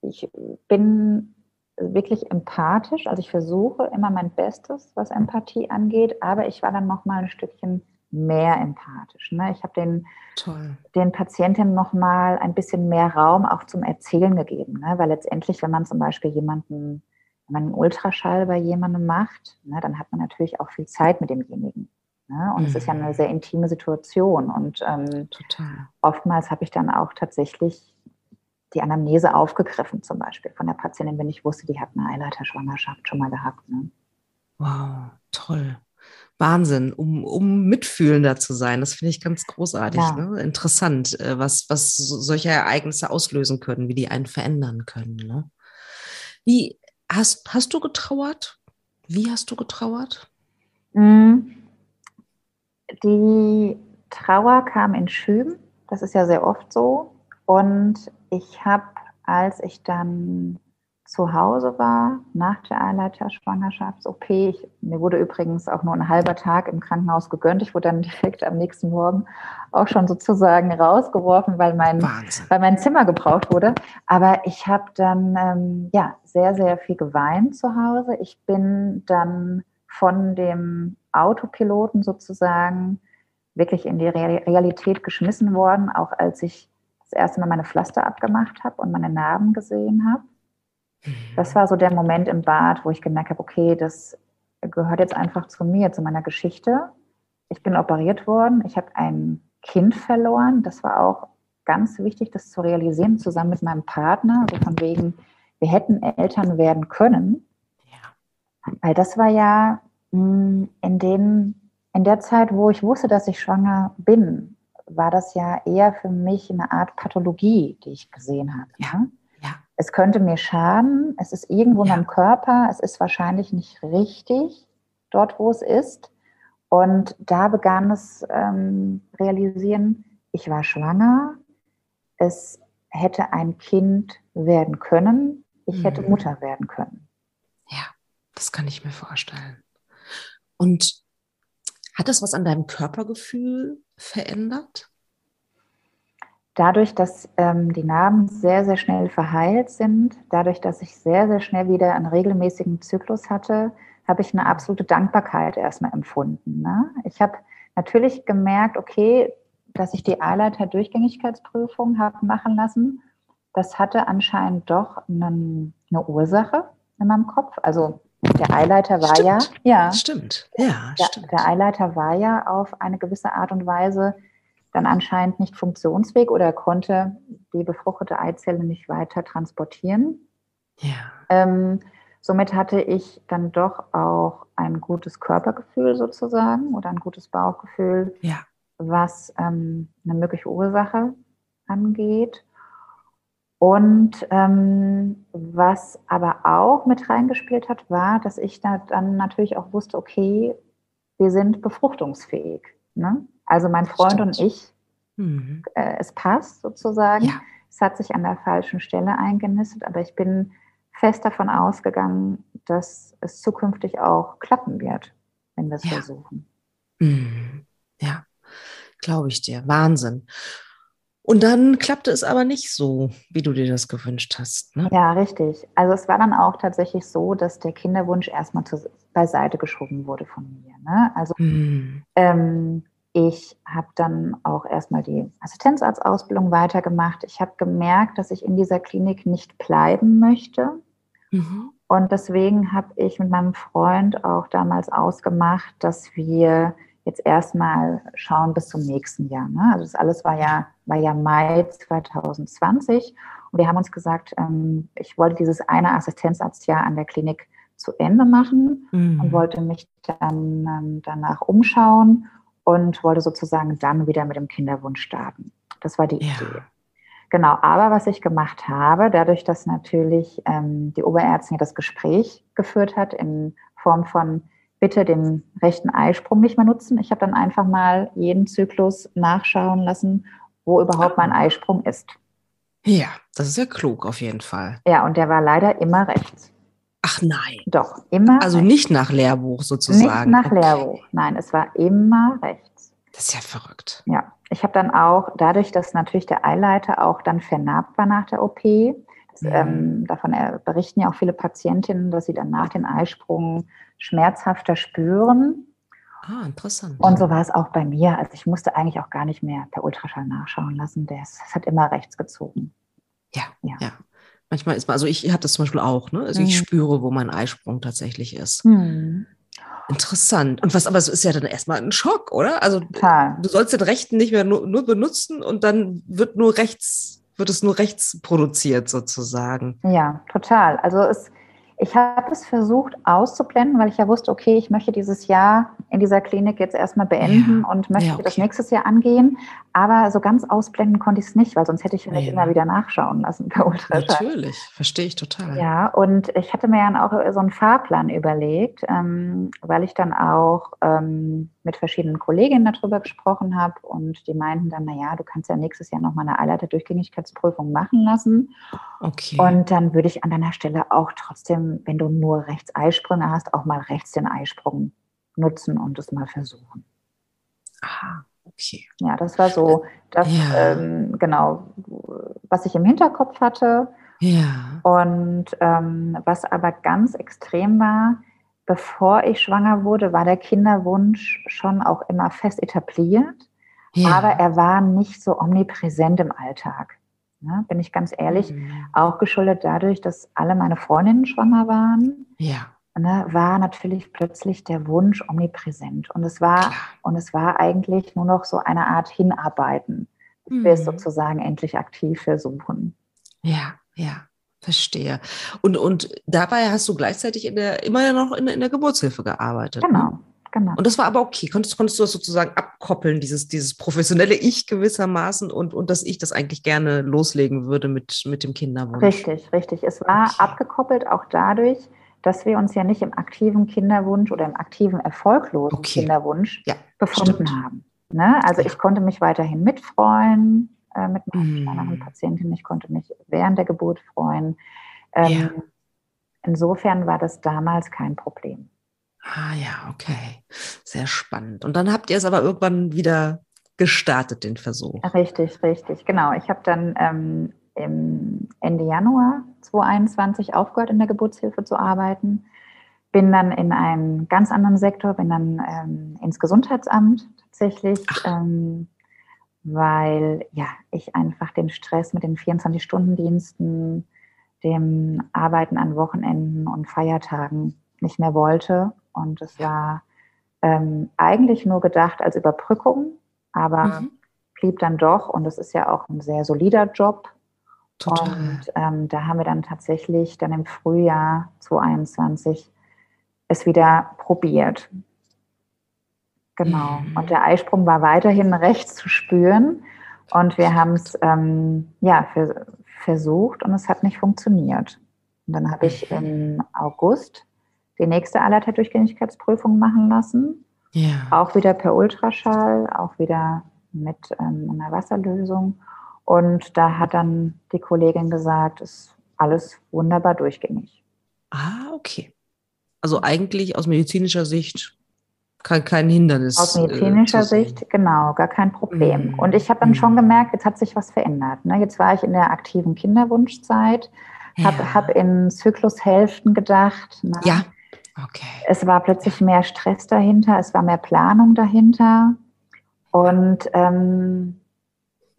ich bin wirklich empathisch, also ich versuche immer mein Bestes, was Empathie angeht, aber ich war dann noch mal ein Stückchen mehr empathisch. Ne? Ich habe den, den Patientinnen noch mal ein bisschen mehr Raum auch zum Erzählen gegeben, ne? weil letztendlich, wenn man zum Beispiel jemanden, wenn man einen Ultraschall bei jemandem macht, ne, dann hat man natürlich auch viel Zeit mit demjenigen. Ne? Und mhm. es ist ja eine mhm. sehr intime Situation. Und ähm, oftmals habe ich dann auch tatsächlich die Anamnese aufgegriffen, zum Beispiel von der Patientin, wenn ich wusste, die hat eine Eileiterschwangerschaft schon mal gehabt. Ne? Wow, toll. Wahnsinn, um, um mitfühlender zu sein. Das finde ich ganz großartig. Ja. Ne? Interessant, äh, was, was solche Ereignisse auslösen können, wie die einen verändern können. Ne? Wie hast, hast du getrauert? Wie hast du getrauert? Mhm. Die Trauer kam in Schüben, das ist ja sehr oft so. Und ich habe, als ich dann zu Hause war, nach der Eileiter-Schwangerschafts-OP, mir wurde übrigens auch nur ein halber Tag im Krankenhaus gegönnt. Ich wurde dann direkt am nächsten Morgen auch schon sozusagen rausgeworfen, weil mein, weil mein Zimmer gebraucht wurde. Aber ich habe dann ähm, ja, sehr, sehr viel geweint zu Hause. Ich bin dann von dem Autopiloten sozusagen wirklich in die Realität geschmissen worden, auch als ich das erste Mal meine Pflaster abgemacht habe und meine Narben gesehen habe. Mhm. Das war so der Moment im Bad, wo ich gemerkt habe, okay, das gehört jetzt einfach zu mir, zu meiner Geschichte. Ich bin operiert worden, ich habe ein Kind verloren. Das war auch ganz wichtig, das zu realisieren, zusammen mit meinem Partner, also von wegen, wir hätten Eltern werden können. Weil das war ja hm, in, den, in der Zeit, wo ich wusste, dass ich schwanger bin, war das ja eher für mich eine Art Pathologie, die ich gesehen habe. Ja. ja. Es könnte mir schaden, es ist irgendwo ja. in meinem Körper, es ist wahrscheinlich nicht richtig dort, wo es ist. Und da begann es ähm, realisieren, ich war schwanger, es hätte ein Kind werden können, ich hätte mhm. Mutter werden können. Das kann ich mir vorstellen. Und hat das was an deinem Körpergefühl verändert? Dadurch, dass ähm, die Narben sehr, sehr schnell verheilt sind, dadurch, dass ich sehr, sehr schnell wieder einen regelmäßigen Zyklus hatte, habe ich eine absolute Dankbarkeit erstmal empfunden. Ne? Ich habe natürlich gemerkt, okay, dass ich die Eileiter-Durchgängigkeitsprüfung habe machen lassen. Das hatte anscheinend doch einen, eine Ursache in meinem Kopf. Also der Eileiter war stimmt. ja, ja, stimmt, ja, der, stimmt. Der Eileiter war ja auf eine gewisse Art und Weise dann anscheinend nicht funktionsfähig oder konnte die befruchtete Eizelle nicht weiter transportieren. Ja. Ähm, somit hatte ich dann doch auch ein gutes Körpergefühl sozusagen oder ein gutes Bauchgefühl, ja. was ähm, eine mögliche Ursache angeht. Und ähm, was aber auch mit reingespielt hat, war, dass ich da dann natürlich auch wusste, okay, wir sind befruchtungsfähig. Ne? Also mein Freund Stimmt. und ich, mhm. äh, es passt sozusagen. Ja. Es hat sich an der falschen Stelle eingenistet, aber ich bin fest davon ausgegangen, dass es zukünftig auch klappen wird, wenn wir es ja. versuchen. Mhm. Ja, glaube ich dir. Wahnsinn. Und dann klappte es aber nicht so, wie du dir das gewünscht hast. Ne? Ja, richtig. Also es war dann auch tatsächlich so, dass der Kinderwunsch erstmal zu, beiseite geschoben wurde von mir. Ne? Also hm. ähm, ich habe dann auch erstmal die Assistenzarztausbildung weitergemacht. Ich habe gemerkt, dass ich in dieser Klinik nicht bleiben möchte. Mhm. Und deswegen habe ich mit meinem Freund auch damals ausgemacht, dass wir jetzt erstmal schauen bis zum nächsten Jahr. Ne? Also das alles war ja, war ja Mai 2020. Und wir haben uns gesagt, ähm, ich wollte dieses eine Assistenzarztjahr an der Klinik zu Ende machen mhm. und wollte mich dann ähm, danach umschauen und wollte sozusagen dann wieder mit dem Kinderwunsch starten. Das war die ja. Idee. Genau, aber was ich gemacht habe, dadurch, dass natürlich ähm, die Oberärztin das Gespräch geführt hat in Form von bitte den rechten Eisprung nicht mehr nutzen. Ich habe dann einfach mal jeden Zyklus nachschauen lassen, wo überhaupt mein Eisprung ist. Ja, das ist ja klug auf jeden Fall. Ja, und der war leider immer rechts. Ach nein. Doch, immer. Also rechts. nicht nach Lehrbuch sozusagen. Nicht nach okay. Lehrbuch, nein, es war immer rechts. Das ist ja verrückt. Ja, ich habe dann auch, dadurch, dass natürlich der Eileiter auch dann vernarbt war nach der OP, mhm. ähm, davon berichten ja auch viele Patientinnen, dass sie dann nach dem Eisprung schmerzhafter spüren. Ah, interessant. Und so war es auch bei mir. Also ich musste eigentlich auch gar nicht mehr per Ultraschall nachschauen lassen. Das, das hat immer rechts gezogen. Ja, ja. ja. Manchmal ist man, also ich habe das zum Beispiel auch, ne? Also mhm. ich spüre, wo mein Eisprung tatsächlich ist. Mhm. Interessant. Und was aber so ist ja dann erstmal ein Schock, oder? Also Total. du sollst den rechten nicht mehr nur, nur benutzen und dann wird nur rechts, wird es nur rechts produziert sozusagen. Ja, total. Also es, ich habe es versucht auszublenden, weil ich ja wusste, okay, ich möchte dieses Jahr in dieser Klinik jetzt erstmal beenden ja. und möchte ja, okay. das nächstes Jahr angehen. Aber so ganz ausblenden konnte ich es nicht, weil sonst hätte ich vielleicht nee. immer wieder nachschauen lassen per Ultraschall. Natürlich, verstehe ich total. Ja, und ich hatte mir dann auch so einen Fahrplan überlegt, ähm, weil ich dann auch ähm, mit verschiedenen Kolleginnen darüber gesprochen habe und die meinten dann, naja, du kannst ja nächstes Jahr nochmal eine Eileiterdurchgängigkeitsprüfung machen lassen. Okay. Und dann würde ich an deiner Stelle auch trotzdem, wenn du nur rechts Eisprünge hast, auch mal rechts den Eisprung nutzen und es mal versuchen. Aha, okay. Ja, das war so, das, ja. ähm, genau, was ich im Hinterkopf hatte. Ja. Und ähm, was aber ganz extrem war, bevor ich schwanger wurde, war der Kinderwunsch schon auch immer fest etabliert. Ja. Aber er war nicht so omnipräsent im Alltag. Ne, bin ich ganz ehrlich, mhm. auch geschuldet dadurch, dass alle meine Freundinnen schwanger waren. Ja. Ne, war natürlich plötzlich der Wunsch omnipräsent. Und es war, und es war eigentlich nur noch so eine Art Hinarbeiten, dass mhm. wir es sozusagen endlich aktiv versuchen. Ja, ja. Verstehe. Und, und dabei hast du gleichzeitig in der, immer noch in, in der Geburtshilfe gearbeitet. Ne? Genau, ne? genau. Und das war aber okay. Konntest, konntest du das sozusagen abkoppeln, dieses, dieses professionelle Ich gewissermaßen und, und dass ich das eigentlich gerne loslegen würde mit, mit dem Kinderwunsch? Richtig, richtig. Es war okay. abgekoppelt auch dadurch, dass wir uns ja nicht im aktiven Kinderwunsch oder im aktiven erfolglosen okay. Kinderwunsch ja, befunden stimmt. haben. Ne? Also ja. ich konnte mich weiterhin mitfreuen äh, mit meinen mm. Patientinnen. Ich konnte mich während der Geburt freuen. Ähm, ja. Insofern war das damals kein Problem. Ah ja, okay. Sehr spannend. Und dann habt ihr es aber irgendwann wieder gestartet, den Versuch. Richtig, richtig. Genau. Ich habe dann ähm, im Ende Januar 2021 aufgehört, in der Geburtshilfe zu arbeiten. Bin dann in einen ganz anderen Sektor, bin dann ähm, ins Gesundheitsamt tatsächlich. Ähm, weil ja, ich einfach den Stress mit den 24-Stunden-Diensten, dem Arbeiten an Wochenenden und Feiertagen nicht mehr wollte. Und es war ähm, eigentlich nur gedacht als Überbrückung, aber mhm. blieb dann doch. Und es ist ja auch ein sehr solider Job. Total. Und ähm, da haben wir dann tatsächlich dann im Frühjahr 2021 es wieder probiert. Genau. Mhm. Und der Eisprung war weiterhin rechts zu spüren. Und wir haben es ähm, ja, für, versucht und es hat nicht funktioniert. Und dann habe ich im August die nächste Allerterdurchgängigkeitsprüfung machen lassen. Ja. Auch wieder per Ultraschall, auch wieder mit ähm, einer Wasserlösung. Und da hat dann die Kollegin gesagt, ist alles wunderbar durchgängig. Ah, okay. Also eigentlich aus medizinischer Sicht kein, kein Hindernis. Aus äh, medizinischer äh, Sicht, genau, gar kein Problem. Mhm. Und ich habe dann mhm. schon gemerkt, jetzt hat sich was verändert. Ne? Jetzt war ich in der aktiven Kinderwunschzeit, habe ja. hab in Zyklushälften gedacht. Ne? Ja, okay. Es war plötzlich mehr Stress dahinter, es war mehr Planung dahinter. Und ähm,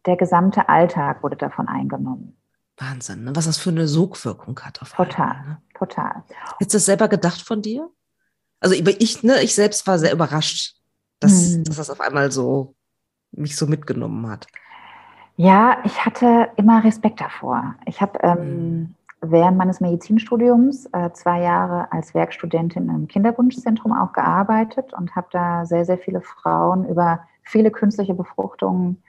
der gesamte Alltag wurde davon eingenommen. Wahnsinn, ne? was das für eine Sogwirkung hat. Auf total, einmal, ne? total. Hättest du das selber gedacht von dir? Also ich, ne, ich selbst war sehr überrascht, dass, hm. dass das auf einmal so mich so mitgenommen hat. Ja, ich hatte immer Respekt davor. Ich habe ähm, hm. während meines Medizinstudiums äh, zwei Jahre als Werkstudentin im Kinderwunschzentrum auch gearbeitet und habe da sehr, sehr viele Frauen über viele künstliche Befruchtungen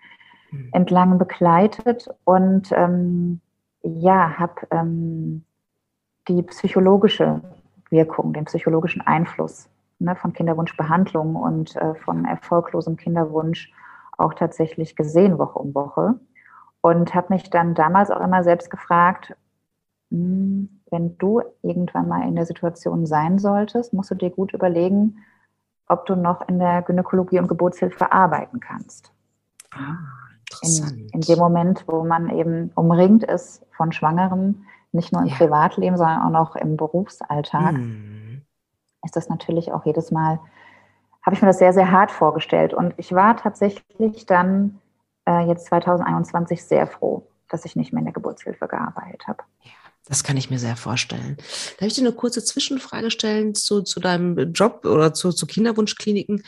hm. entlang begleitet und ähm, ja, habe ähm, die psychologische Wirkung, den psychologischen Einfluss ne, von Kinderwunschbehandlung und äh, von erfolglosem Kinderwunsch auch tatsächlich gesehen, Woche um Woche. Und habe mich dann damals auch immer selbst gefragt, hm, wenn du irgendwann mal in der Situation sein solltest, musst du dir gut überlegen, ob du noch in der Gynäkologie und Geburtshilfe arbeiten kannst. Ah, in, in, dem Moment, wo man eben umringt ist von Schwangeren, nicht nur im ja. Privatleben, sondern auch noch im Berufsalltag, mhm. ist das natürlich auch jedes Mal, habe ich mir das sehr, sehr hart vorgestellt. Und ich war tatsächlich dann äh, jetzt 2021 sehr froh, dass ich nicht mehr in der Geburtshilfe gearbeitet habe. Ja. Das kann ich mir sehr vorstellen. Darf ich dir eine kurze Zwischenfrage stellen zu, zu deinem Job oder zu, zu Kinderwunschkliniken?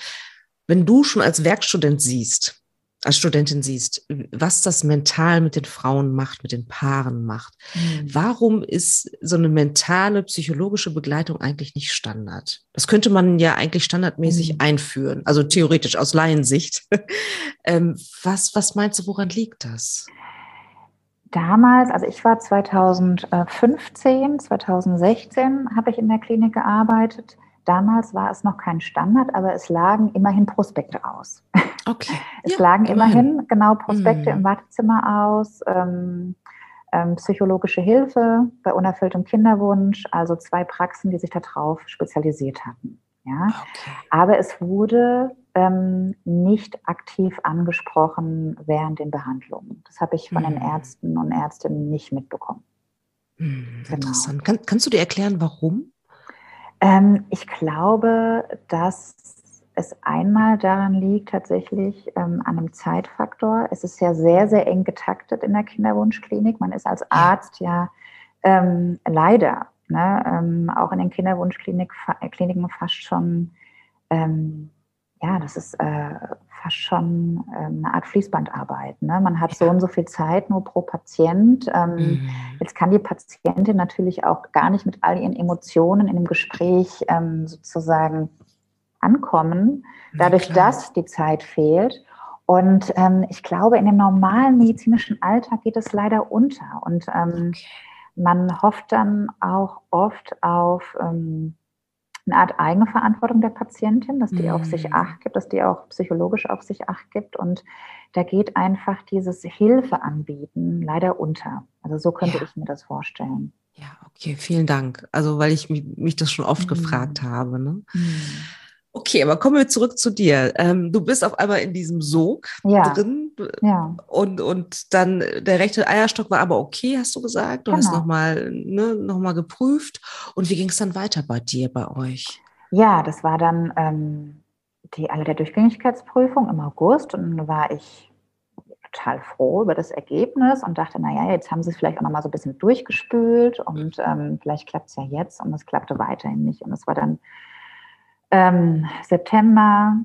Wenn du schon als Werkstudent siehst, als Studentin siehst, was das mental mit den Frauen macht, mit den Paaren macht. Mhm. Warum ist so eine mentale, psychologische Begleitung eigentlich nicht Standard? Das könnte man ja eigentlich standardmäßig mhm. einführen, also theoretisch aus Laiensicht. <laughs> ähm, was, was meinst du, woran liegt das? Damals, also ich war 2015, 2016 habe ich in der Klinik gearbeitet. Damals war es noch kein Standard, aber es lagen immerhin Prospekte aus. Okay. <laughs> es ja, lagen immerhin, immerhin genau Prospekte mhm. im Wartezimmer aus, ähm, ähm, psychologische Hilfe bei unerfülltem Kinderwunsch, also zwei Praxen, die sich darauf spezialisiert hatten. Ja? Okay. Aber es wurde ähm, nicht aktiv angesprochen während den Behandlungen. Das habe ich von mhm. den Ärzten und Ärztinnen nicht mitbekommen. Mhm, genau. Interessant. Kann, kannst du dir erklären, warum? Ähm, ich glaube, dass es einmal daran liegt, tatsächlich ähm, an einem Zeitfaktor. Es ist ja sehr, sehr eng getaktet in der Kinderwunschklinik. Man ist als Arzt ja ähm, leider ne, ähm, auch in den Kinderwunschkliniken fast schon, ähm, ja, das ist äh, fast schon ähm, eine Art Fließbandarbeit. Ne? Man hat so und so viel Zeit nur pro Patient. Ähm, mhm. Jetzt kann die Patientin natürlich auch gar nicht mit all ihren Emotionen in dem Gespräch ähm, sozusagen ankommen, dadurch, ja, dass die Zeit fehlt. Und ähm, ich glaube, in dem normalen medizinischen Alltag geht es leider unter. Und ähm, man hofft dann auch oft auf ähm, eine Art eigene Verantwortung der Patientin, dass die mhm. auf sich mhm. Acht gibt, dass die auch psychologisch auf sich Acht gibt. Und da geht einfach dieses Hilfe anbieten leider unter. Also so könnte ja. ich mir das vorstellen. Ja, okay, vielen Dank. Also weil ich mich, mich das schon oft mhm. gefragt habe. Ne? Mhm. Okay, aber kommen wir zurück zu dir. Ähm, du bist auf einmal in diesem Sog ja. drin ja. und, und dann der rechte Eierstock war aber okay, hast du gesagt. Du genau. hast nochmal ne, noch geprüft. Und wie ging es dann weiter bei dir, bei euch? Ja, das war dann ähm, die alle der Durchgängigkeitsprüfung im August und dann war ich total froh über das Ergebnis und dachte, naja, jetzt haben sie es vielleicht auch nochmal so ein bisschen durchgespült und ähm, vielleicht klappt es ja jetzt und es klappte weiterhin nicht. Und es war dann ähm, September,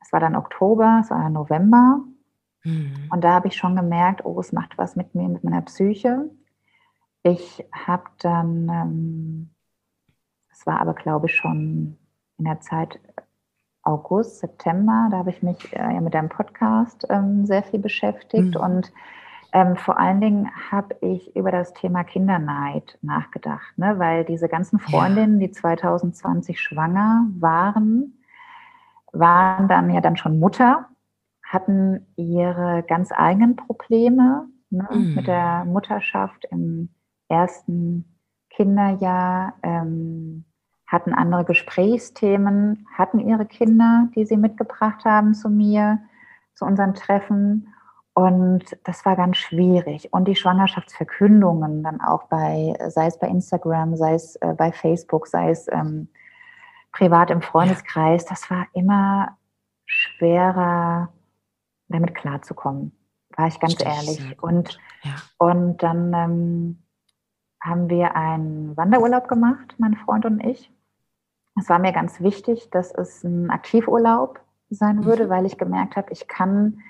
es war dann Oktober, es war November. Mhm. Und da habe ich schon gemerkt, oh, es macht was mit mir, mit meiner Psyche. Ich habe dann, ähm, es war aber, glaube ich, schon in der Zeit August, September, da habe ich mich äh, mit deinem Podcast ähm, sehr viel beschäftigt mhm. und ähm, vor allen Dingen habe ich über das Thema Kinderneid nachgedacht, ne? weil diese ganzen Freundinnen, die 2020 schwanger waren, waren dann ja dann schon Mutter, hatten ihre ganz eigenen Probleme ne? mhm. mit der Mutterschaft im ersten Kinderjahr, ähm, hatten andere Gesprächsthemen, hatten ihre Kinder, die sie mitgebracht haben zu mir, zu unseren Treffen und das war ganz schwierig. Und die Schwangerschaftsverkündungen dann auch bei, sei es bei Instagram, sei es äh, bei Facebook, sei es ähm, privat im Freundeskreis, das war immer schwerer, damit klarzukommen. war ich ganz ehrlich. Und, ja. und dann ähm, haben wir einen Wanderurlaub gemacht, mein Freund und ich. Es war mir ganz wichtig, dass es ein Aktivurlaub sein würde, mhm. weil ich gemerkt habe, ich kann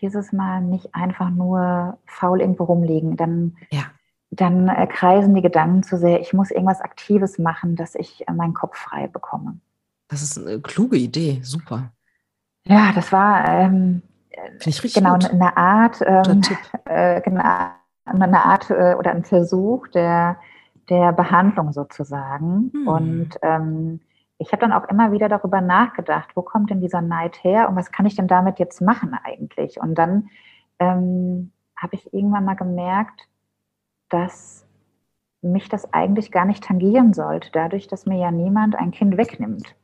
dieses Mal nicht einfach nur faul irgendwo rumliegen. Dann, ja. dann äh, kreisen die Gedanken zu sehr. Ich muss irgendwas Aktives machen, dass ich äh, meinen Kopf frei bekomme. Das ist eine kluge Idee, super. Ja, das war ähm, genau gut. eine Art, ähm, <laughs> äh, genau, eine Art äh, oder ein Versuch der, der Behandlung sozusagen. Hm. Und ähm, ich habe dann auch immer wieder darüber nachgedacht, wo kommt denn dieser Neid her und was kann ich denn damit jetzt machen eigentlich? Und dann ähm, habe ich irgendwann mal gemerkt, dass mich das eigentlich gar nicht tangieren sollte, dadurch, dass mir ja niemand ein Kind wegnimmt.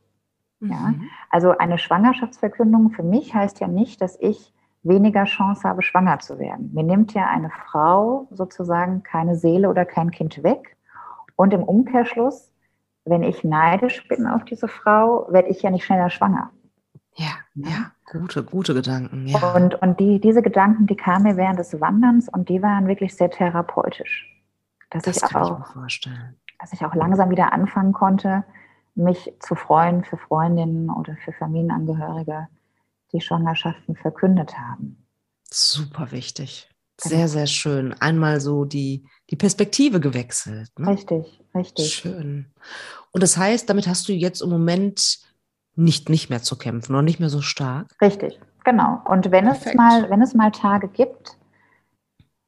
Ja? Mhm. Also eine Schwangerschaftsverkündung für mich heißt ja nicht, dass ich weniger Chance habe, schwanger zu werden. Mir nimmt ja eine Frau sozusagen keine Seele oder kein Kind weg. Und im Umkehrschluss wenn ich neidisch bin auf diese Frau, werde ich ja nicht schneller schwanger. Ja, ja, gute, gute Gedanken. Ja. Und, und die, diese Gedanken, die kamen mir während des Wanderns und die waren wirklich sehr therapeutisch. Dass das ich kann auch, ich mir vorstellen. Dass ich auch langsam wieder anfangen konnte, mich zu freuen für Freundinnen oder für Familienangehörige, die Schwangerschaften verkündet haben. Super wichtig. Genau. Sehr, sehr schön. Einmal so die, die Perspektive gewechselt. Ne? Richtig, richtig. Schön. Und das heißt, damit hast du jetzt im Moment nicht, nicht mehr zu kämpfen und nicht mehr so stark? Richtig, genau. Und wenn es mal, wenn es mal Tage gibt,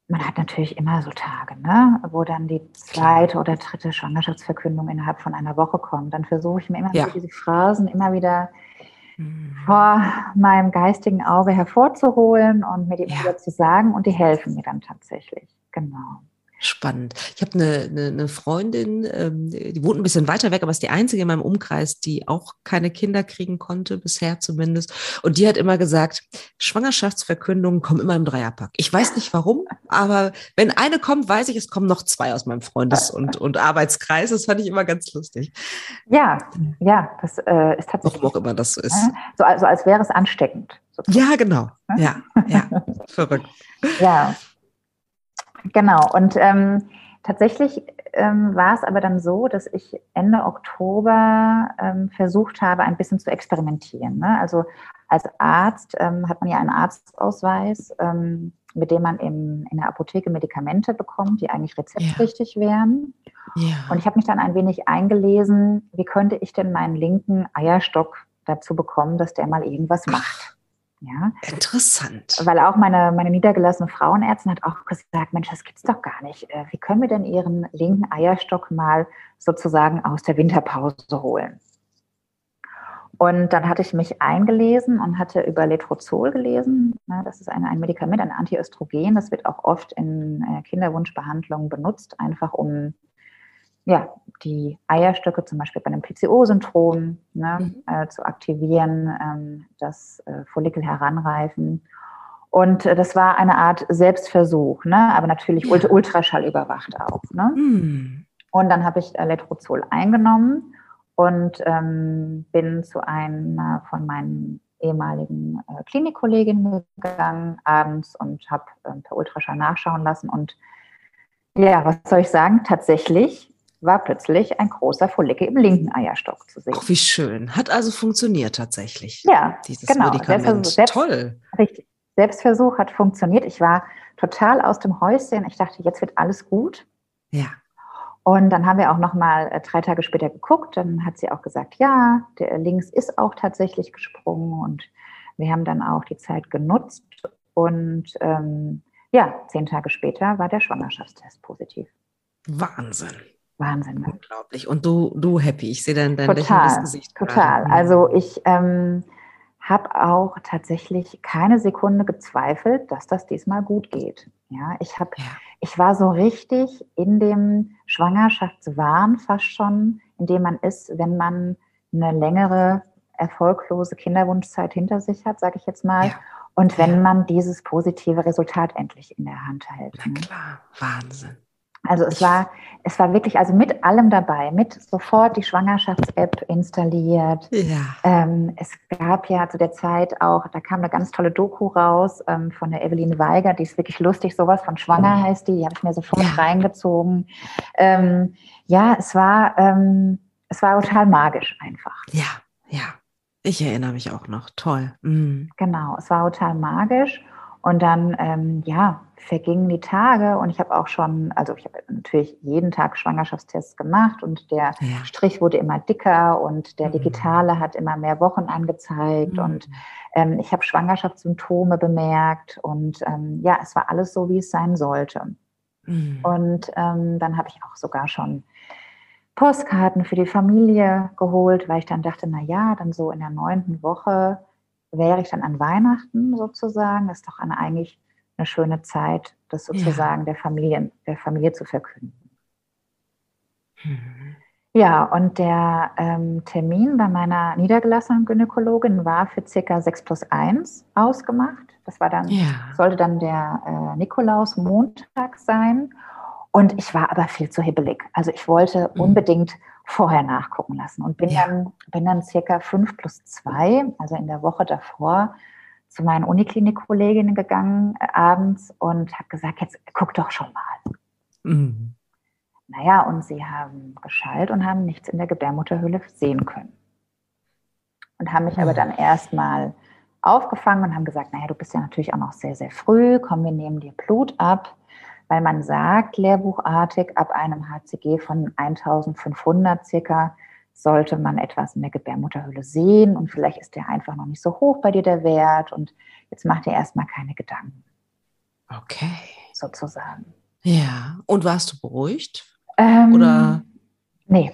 man hat natürlich immer so Tage, ne, wo dann die zweite oder dritte Schwangerschaftsverkündung innerhalb von einer Woche kommt. Dann versuche ich mir immer ja. diese Phrasen immer wieder Mhm. vor meinem geistigen Auge hervorzuholen und mir die ja. wieder zu sagen und die helfen mir dann tatsächlich. Genau. Spannend. Ich habe eine, eine, eine, Freundin, ähm, die wohnt ein bisschen weiter weg, aber ist die einzige in meinem Umkreis, die auch keine Kinder kriegen konnte, bisher zumindest. Und die hat immer gesagt, Schwangerschaftsverkündungen kommen immer im Dreierpack. Ich weiß nicht warum, aber wenn eine kommt, weiß ich, es kommen noch zwei aus meinem Freundes- und, und Arbeitskreis. Das fand ich immer ganz lustig. Ja, ja, das äh, ist tatsächlich. Warum auch immer das so ist. So also als wäre es ansteckend. Sozusagen. Ja, genau. Ja, ja. <laughs> Verrückt. Ja. Genau. Und ähm, tatsächlich ähm, war es aber dann so, dass ich Ende Oktober ähm, versucht habe, ein bisschen zu experimentieren. Ne? Also als Arzt ähm, hat man ja einen Arztausweis, ähm, mit dem man im, in der Apotheke Medikamente bekommt, die eigentlich rezeptpflichtig ja. wären. Ja. Und ich habe mich dann ein wenig eingelesen, wie könnte ich denn meinen linken Eierstock dazu bekommen, dass der mal irgendwas macht. Ja. Interessant. Weil auch meine, meine niedergelassene Frauenärztin hat auch gesagt, Mensch, das gibt's doch gar nicht. Äh, wie können wir denn Ihren linken Eierstock mal sozusagen aus der Winterpause holen? Und dann hatte ich mich eingelesen und hatte über Letrozol gelesen. Das ist ein, ein Medikament, ein Antiöstrogen. Das wird auch oft in äh, Kinderwunschbehandlungen benutzt, einfach um ja, die Eierstöcke zum Beispiel bei einem PCO-Syndrom ne, mhm. äh, zu aktivieren, ähm, das äh, Follikel heranreifen. Und äh, das war eine Art Selbstversuch, ne, aber natürlich ja. Ultraschall überwacht auch. Ne? Mhm. Und dann habe ich Letrozol eingenommen und ähm, bin zu einer von meinen ehemaligen äh, Klinikkolleginnen gegangen abends und habe äh, per Ultraschall nachschauen lassen. Und ja, was soll ich sagen? Tatsächlich war plötzlich ein großer Follikel im linken Eierstock zu sehen. Ach, wie schön. Hat also funktioniert tatsächlich. Ja, dieses genau. Medikament. Selbst, Toll. Richtig. Selbstversuch hat funktioniert. Ich war total aus dem Häuschen. Ich dachte, jetzt wird alles gut. Ja. Und dann haben wir auch noch mal äh, drei Tage später geguckt. Dann hat sie auch gesagt, ja, der links ist auch tatsächlich gesprungen. Und wir haben dann auch die Zeit genutzt. Und ähm, ja, zehn Tage später war der Schwangerschaftstest positiv. Wahnsinn. Wahnsinn. Ne? Unglaublich. Und du, du happy. Ich sehe dein, dein total, Gesicht. Total. Gerade. Also ich ähm, habe auch tatsächlich keine Sekunde gezweifelt, dass das diesmal gut geht. Ja, ich habe, ja. ich war so richtig in dem Schwangerschaftswahn fast schon, in dem man ist, wenn man eine längere erfolglose Kinderwunschzeit hinter sich hat, sage ich jetzt mal. Ja. Und wenn man dieses positive Resultat endlich in der Hand hält. Na ne? klar, Wahnsinn. Also es war, es war wirklich, also mit allem dabei, mit sofort die Schwangerschafts-App installiert. Ja. Ähm, es gab ja zu der Zeit auch, da kam eine ganz tolle Doku raus ähm, von der Evelyn Weiger, die ist wirklich lustig, sowas von Schwanger heißt die, die habe ich mir sofort ja. reingezogen. Ähm, ja, es war, ähm, es war total magisch einfach. Ja, ja. Ich erinnere mich auch noch. Toll. Mhm. Genau, es war total magisch. Und dann, ähm, ja, vergingen die Tage und ich habe auch schon, also ich habe natürlich jeden Tag Schwangerschaftstests gemacht und der ja. Strich wurde immer dicker und der mhm. digitale hat immer mehr Wochen angezeigt mhm. und ähm, ich habe Schwangerschaftssymptome bemerkt und ähm, ja, es war alles so, wie es sein sollte. Mhm. Und ähm, dann habe ich auch sogar schon Postkarten für die Familie geholt, weil ich dann dachte, na ja, dann so in der neunten Woche wäre ich dann an Weihnachten sozusagen. Ist doch eine, eigentlich eine schöne Zeit, das sozusagen ja. der, Familie, der Familie zu verkünden. Mhm. Ja, und der ähm, Termin bei meiner niedergelassenen Gynäkologin war für circa 6 plus 1 ausgemacht. Das war dann, ja. sollte dann der äh, Nikolaus Montag sein. Und ich war aber viel zu hibbelig. Also ich wollte mhm. unbedingt vorher nachgucken lassen und bin ja. dann, bin dann circa fünf plus zwei, also in der Woche davor, zu meinen Uniklinik-Kolleginnen gegangen äh, abends und habe gesagt, jetzt guck doch schon mal. Mhm. Naja, und sie haben geschallt und haben nichts in der Gebärmutterhöhle sehen können. Und haben mich mhm. aber dann erstmal aufgefangen und haben gesagt, naja, du bist ja natürlich auch noch sehr, sehr früh, komm, wir nehmen dir Blut ab weil man sagt, lehrbuchartig, ab einem HCG von 1500 circa sollte man etwas in der Gebärmutterhöhle sehen und vielleicht ist der einfach noch nicht so hoch bei dir der Wert und jetzt macht dir erstmal keine Gedanken. Okay. Sozusagen. Ja. Und warst du beruhigt? Ähm, Oder? Nee,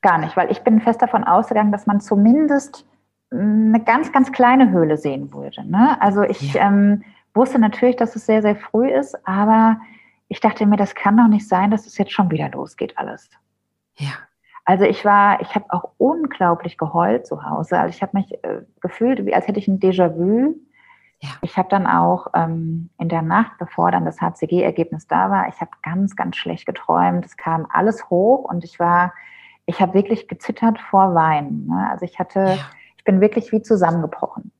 gar nicht, weil ich bin fest davon ausgegangen, dass man zumindest eine ganz, ganz kleine Höhle sehen würde. Ne? Also ich ja. ähm, wusste natürlich, dass es sehr, sehr früh ist, aber ich dachte mir, das kann doch nicht sein, dass es jetzt schon wieder losgeht alles. Ja. Also ich war, ich habe auch unglaublich geheult zu Hause. Also ich habe mich äh, gefühlt, wie als hätte ich ein Déjà-vu. Ja. Ich habe dann auch ähm, in der Nacht, bevor dann das HCG-Ergebnis da war, ich habe ganz, ganz schlecht geträumt. Es kam alles hoch und ich war, ich habe wirklich gezittert vor Weinen. Ne? Also ich hatte, ja. ich bin wirklich wie zusammengebrochen.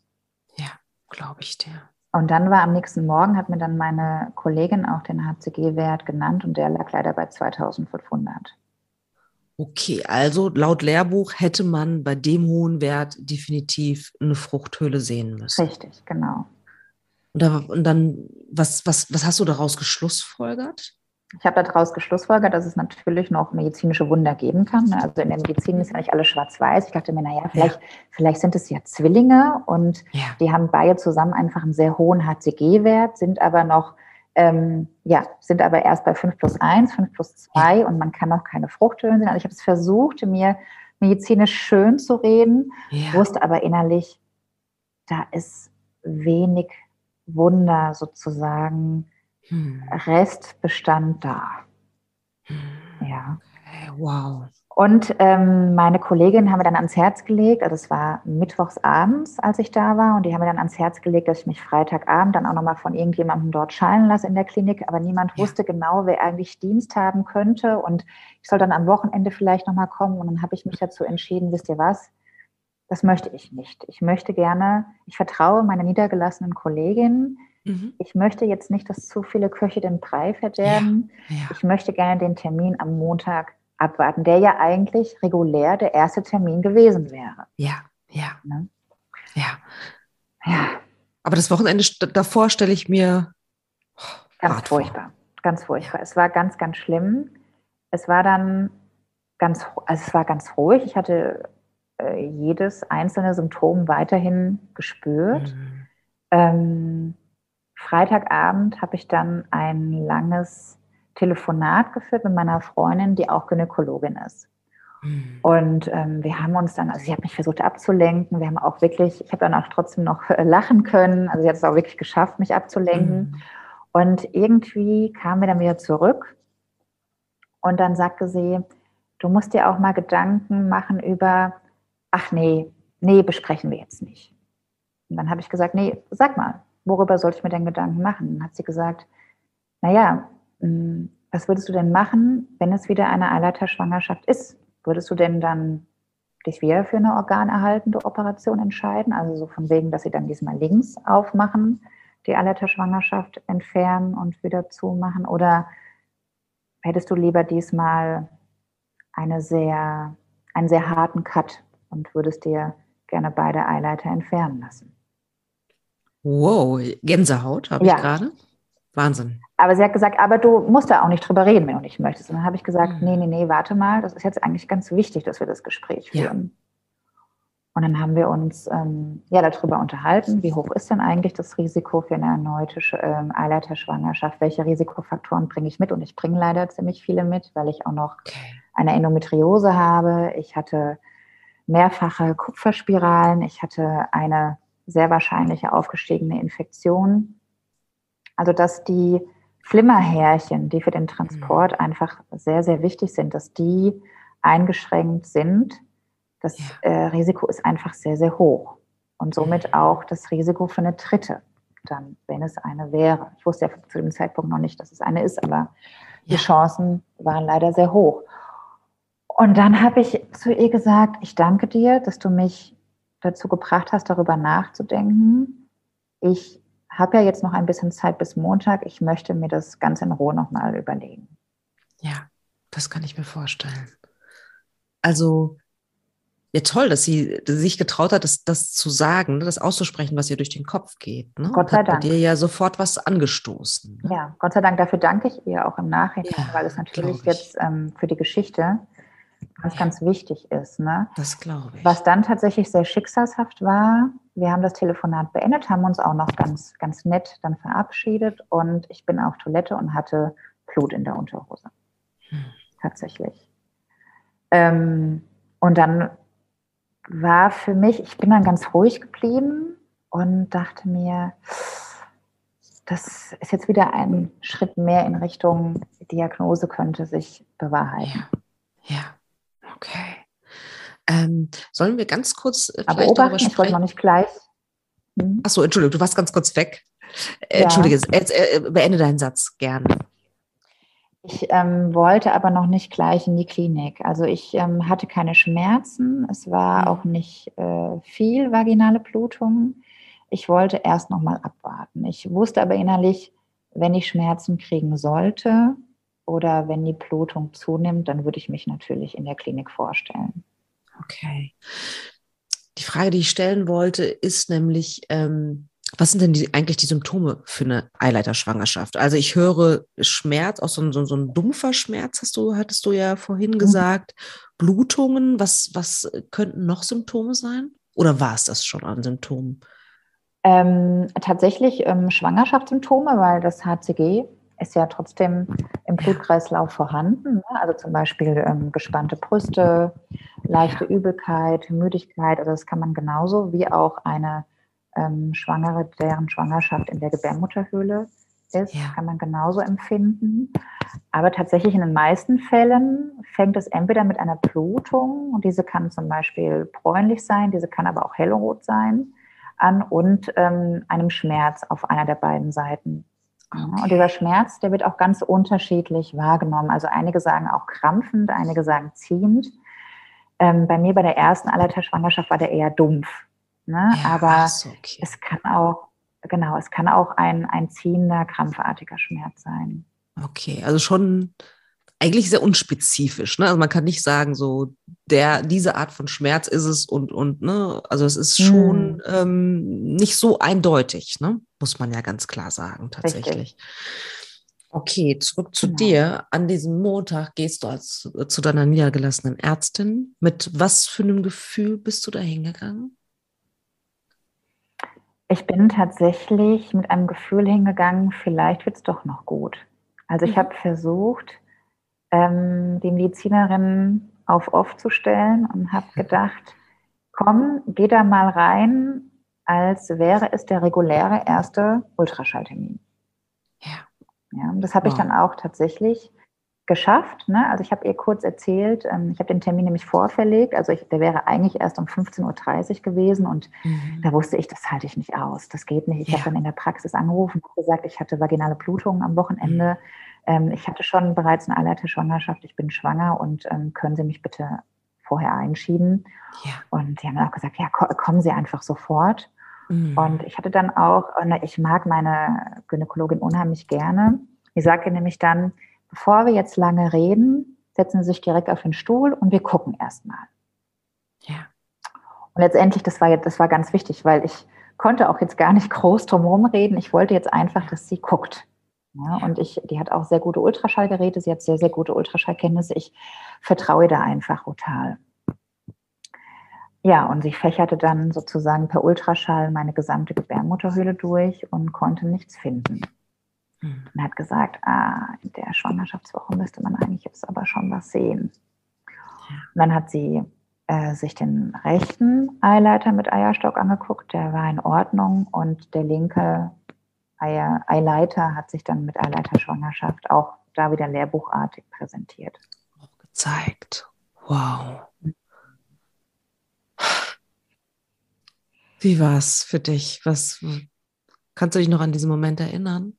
Ja, glaube ich dir. Und dann war am nächsten Morgen, hat mir dann meine Kollegin auch den HCG-Wert genannt und der lag leider bei 2500. Okay, also laut Lehrbuch hätte man bei dem hohen Wert definitiv eine Fruchthöhle sehen müssen. Richtig, genau. Und, da, und dann, was, was, was hast du daraus geschlussfolgert? Ich habe daraus geschlussfolgert, dass es natürlich noch medizinische Wunder geben kann. Ne? Also in der Medizin ist ja nicht alles schwarz-weiß. Ich dachte mir, naja, vielleicht, ja. vielleicht sind es ja Zwillinge und ja. die haben beide zusammen einfach einen sehr hohen HCG-Wert, sind aber noch, ähm, ja, sind aber erst bei 5 plus 1, 5 plus 2 ja. und man kann noch keine Fruchthöhlen sehen. Also ich habe es versucht, mir medizinisch schön zu reden, wusste aber innerlich, da ist wenig Wunder sozusagen hm. Restbestand da. Hm. Ja. Okay, wow. Und ähm, meine Kollegin haben mir dann ans Herz gelegt, also es war mittwochs abends, als ich da war, und die haben mir dann ans Herz gelegt, dass ich mich Freitagabend dann auch nochmal von irgendjemandem dort schallen lasse in der Klinik, aber niemand ja. wusste genau, wer eigentlich Dienst haben könnte und ich soll dann am Wochenende vielleicht nochmal kommen und dann habe ich mich dazu entschieden, wisst ihr was, das möchte ich nicht. Ich möchte gerne, ich vertraue meiner niedergelassenen Kollegin, Mhm. Ich möchte jetzt nicht, dass zu viele Köche den Brei verderben. Ja, ja. Ich möchte gerne den Termin am Montag abwarten, der ja eigentlich regulär der erste Termin gewesen wäre. Ja, ja. Ne? Ja. Ja. Aber das Wochenende davor stelle ich mir oh, ganz furchtbar. Vor. Ganz furchtbar. Es war ganz, ganz schlimm. Es war dann ganz, also es war ganz ruhig. Ich hatte äh, jedes einzelne Symptom weiterhin gespürt. Mhm. Ähm, Freitagabend habe ich dann ein langes Telefonat geführt mit meiner Freundin, die auch Gynäkologin ist. Mhm. Und ähm, wir haben uns dann, also sie hat mich versucht abzulenken. Wir haben auch wirklich, ich habe dann auch trotzdem noch äh, lachen können. Also sie hat es auch wirklich geschafft, mich abzulenken. Mhm. Und irgendwie kamen wir dann wieder zurück. Und dann sagte sie, du musst dir auch mal Gedanken machen über, ach nee, nee, besprechen wir jetzt nicht. Und dann habe ich gesagt, nee, sag mal, worüber soll ich mir denn Gedanken machen? Dann hat sie gesagt, naja, mm, was würdest du denn machen, wenn es wieder eine Eileiterschwangerschaft ist? Würdest du denn dann dich wieder für eine organerhaltende Operation entscheiden? Also so von wegen, dass sie dann diesmal links aufmachen, die Eileiterschwangerschaft entfernen und wieder zumachen? Oder hättest du lieber diesmal eine sehr, einen sehr harten Cut und würdest dir gerne beide Eileiter entfernen lassen? Wow, Gänsehaut habe ja. ich gerade. Wahnsinn. Aber sie hat gesagt, aber du musst da auch nicht drüber reden, wenn du nicht möchtest. Und dann habe ich gesagt, mhm. nee, nee, nee, warte mal, das ist jetzt eigentlich ganz wichtig, dass wir das Gespräch führen. Ja. Und dann haben wir uns ähm, ja darüber unterhalten, wie hoch ist denn eigentlich das Risiko für eine erneute ähm, Eileiterschwangerschaft? Welche Risikofaktoren bringe ich mit? Und ich bringe leider ziemlich viele mit, weil ich auch noch okay. eine Endometriose habe. Ich hatte mehrfache Kupferspiralen. Ich hatte eine sehr wahrscheinliche aufgestiegene Infektion also dass die Flimmerhärchen, die für den Transport mhm. einfach sehr, sehr wichtig sind, dass die eingeschränkt sind. Das ja. äh, Risiko ist einfach sehr, sehr hoch. Und somit mhm. auch das Risiko für eine dritte, dann, wenn es eine wäre. Ich wusste ja zu dem Zeitpunkt noch nicht, dass es eine ist, aber die Chancen waren leider sehr hoch. Und dann habe ich zu ihr gesagt, ich danke dir, dass du mich dazu gebracht hast, darüber nachzudenken. Ich habe ja jetzt noch ein bisschen Zeit bis Montag. Ich möchte mir das ganz in Ruhe nochmal überlegen. Ja, das kann ich mir vorstellen. Also, ja, toll, dass sie sich getraut hat, das, das zu sagen, ne, das auszusprechen, was ihr durch den Kopf geht. Ne? Gott sei hat Dank. Bei dir ja sofort was angestoßen. Ne? Ja, Gott sei Dank. Dafür danke ich ihr auch im Nachhinein, ja, weil es natürlich jetzt ähm, für die Geschichte ganz, ganz wichtig ist. Ne? Das glaube ich. Was dann tatsächlich sehr schicksalshaft war, wir haben das Telefonat beendet, haben uns auch noch ganz, ganz nett dann verabschiedet und ich bin auf Toilette und hatte Blut in der Unterhose. Hm. Tatsächlich. Ähm, und dann war für mich, ich bin dann ganz ruhig geblieben und dachte mir, das ist jetzt wieder ein Schritt mehr in Richtung Diagnose könnte sich bewahrheiten. Ja, ja. Okay. Ähm, sollen wir ganz kurz äh, Aber darüber sprechen? Ich wollte noch nicht gleich. Hm? Achso, Entschuldigung, du warst ganz kurz weg. Äh, ja. Entschuldige, äh, beende deinen Satz gerne. Ich ähm, wollte aber noch nicht gleich in die Klinik. Also ich ähm, hatte keine Schmerzen. Es war mhm. auch nicht äh, viel vaginale Blutung. Ich wollte erst noch mal abwarten. Ich wusste aber innerlich, wenn ich Schmerzen kriegen sollte, oder wenn die Blutung zunimmt, dann würde ich mich natürlich in der Klinik vorstellen. Okay. Die Frage, die ich stellen wollte, ist nämlich, ähm, was sind denn die, eigentlich die Symptome für eine Eileiterschwangerschaft? Also ich höre Schmerz, auch so ein, so, so ein dumpfer Schmerz, hast du, hattest du ja vorhin mhm. gesagt. Blutungen, was, was könnten noch Symptome sein? Oder war es das schon an Symptomen? Ähm, tatsächlich ähm, Schwangerschaftssymptome, weil das HCG ist ja trotzdem im Blutkreislauf vorhanden. Ne? Also zum Beispiel ähm, gespannte Brüste, leichte Übelkeit, Müdigkeit. Also das kann man genauso wie auch eine ähm, Schwangere, deren Schwangerschaft in der Gebärmutterhöhle ist, ja. kann man genauso empfinden. Aber tatsächlich in den meisten Fällen fängt es entweder mit einer Blutung, und diese kann zum Beispiel bräunlich sein, diese kann aber auch hellrot sein, an und ähm, einem Schmerz auf einer der beiden Seiten Okay. Und dieser Schmerz, der wird auch ganz unterschiedlich wahrgenommen. Also einige sagen auch krampfend, einige sagen ziehend. Ähm, bei mir bei der ersten Allerteilschwangerschaft war der eher dumpf. Ne? Ja, Aber okay. es kann auch, genau, es kann auch ein, ein ziehender, krampfartiger Schmerz sein. Okay, also schon eigentlich sehr unspezifisch. Ne? Also man kann nicht sagen, so der, diese Art von Schmerz ist es und, und, ne, also es ist schon hm. ähm, nicht so eindeutig, ne? Muss man ja ganz klar sagen, tatsächlich. Richtig. Okay, zurück zu genau. dir. An diesem Montag gehst du als, zu deiner niedergelassenen Ärztin. Mit was für einem Gefühl bist du da hingegangen? Ich bin tatsächlich mit einem Gefühl hingegangen, vielleicht wird es doch noch gut. Also ich mhm. habe versucht, ähm, die Medizinerin auf off zu stellen und habe gedacht, komm, geh da mal rein, als wäre es der reguläre erste Ultraschalltermin. Ja. ja das habe wow. ich dann auch tatsächlich geschafft. Ne? Also ich habe ihr kurz erzählt, ähm, ich habe den Termin nämlich vorverlegt, also ich, der wäre eigentlich erst um 15.30 Uhr gewesen und mhm. da wusste ich, das halte ich nicht aus, das geht nicht. Ich ja. habe dann in der Praxis angerufen und gesagt, ich hatte vaginale Blutungen am Wochenende, ähm, ich hatte schon bereits eine Eileiterschwangerschaft, ich bin schwanger und ähm, können Sie mich bitte vorher einschieben? Ja. Und die haben dann auch gesagt, ja, kommen Sie einfach sofort. Mhm. Und ich hatte dann auch, ich mag meine Gynäkologin unheimlich gerne. Die sagte nämlich dann, bevor wir jetzt lange reden, setzen Sie sich direkt auf den Stuhl und wir gucken erstmal. Ja. Und letztendlich, das war jetzt, das war ganz wichtig, weil ich konnte auch jetzt gar nicht <laughs> groß drumherum reden. Ich wollte jetzt einfach, dass sie guckt. Ja, und ich, die hat auch sehr gute Ultraschallgeräte, sie hat sehr, sehr gute Ultraschallkenntnisse. Ich vertraue da einfach total. Ja, und sie fächerte dann sozusagen per Ultraschall meine gesamte Gebärmutterhöhle durch und konnte nichts finden. Mhm. Und hat gesagt, ah, in der Schwangerschaftswoche müsste man eigentlich jetzt aber schon was sehen. Und dann hat sie äh, sich den rechten Eileiter mit Eierstock angeguckt, der war in Ordnung und der linke Eileiter hat sich dann mit Eileiterschwangerschaft auch da wieder lehrbuchartig präsentiert. Auch gezeigt. Wow. Wie war es für dich? Was kannst du dich noch an diesen Moment erinnern?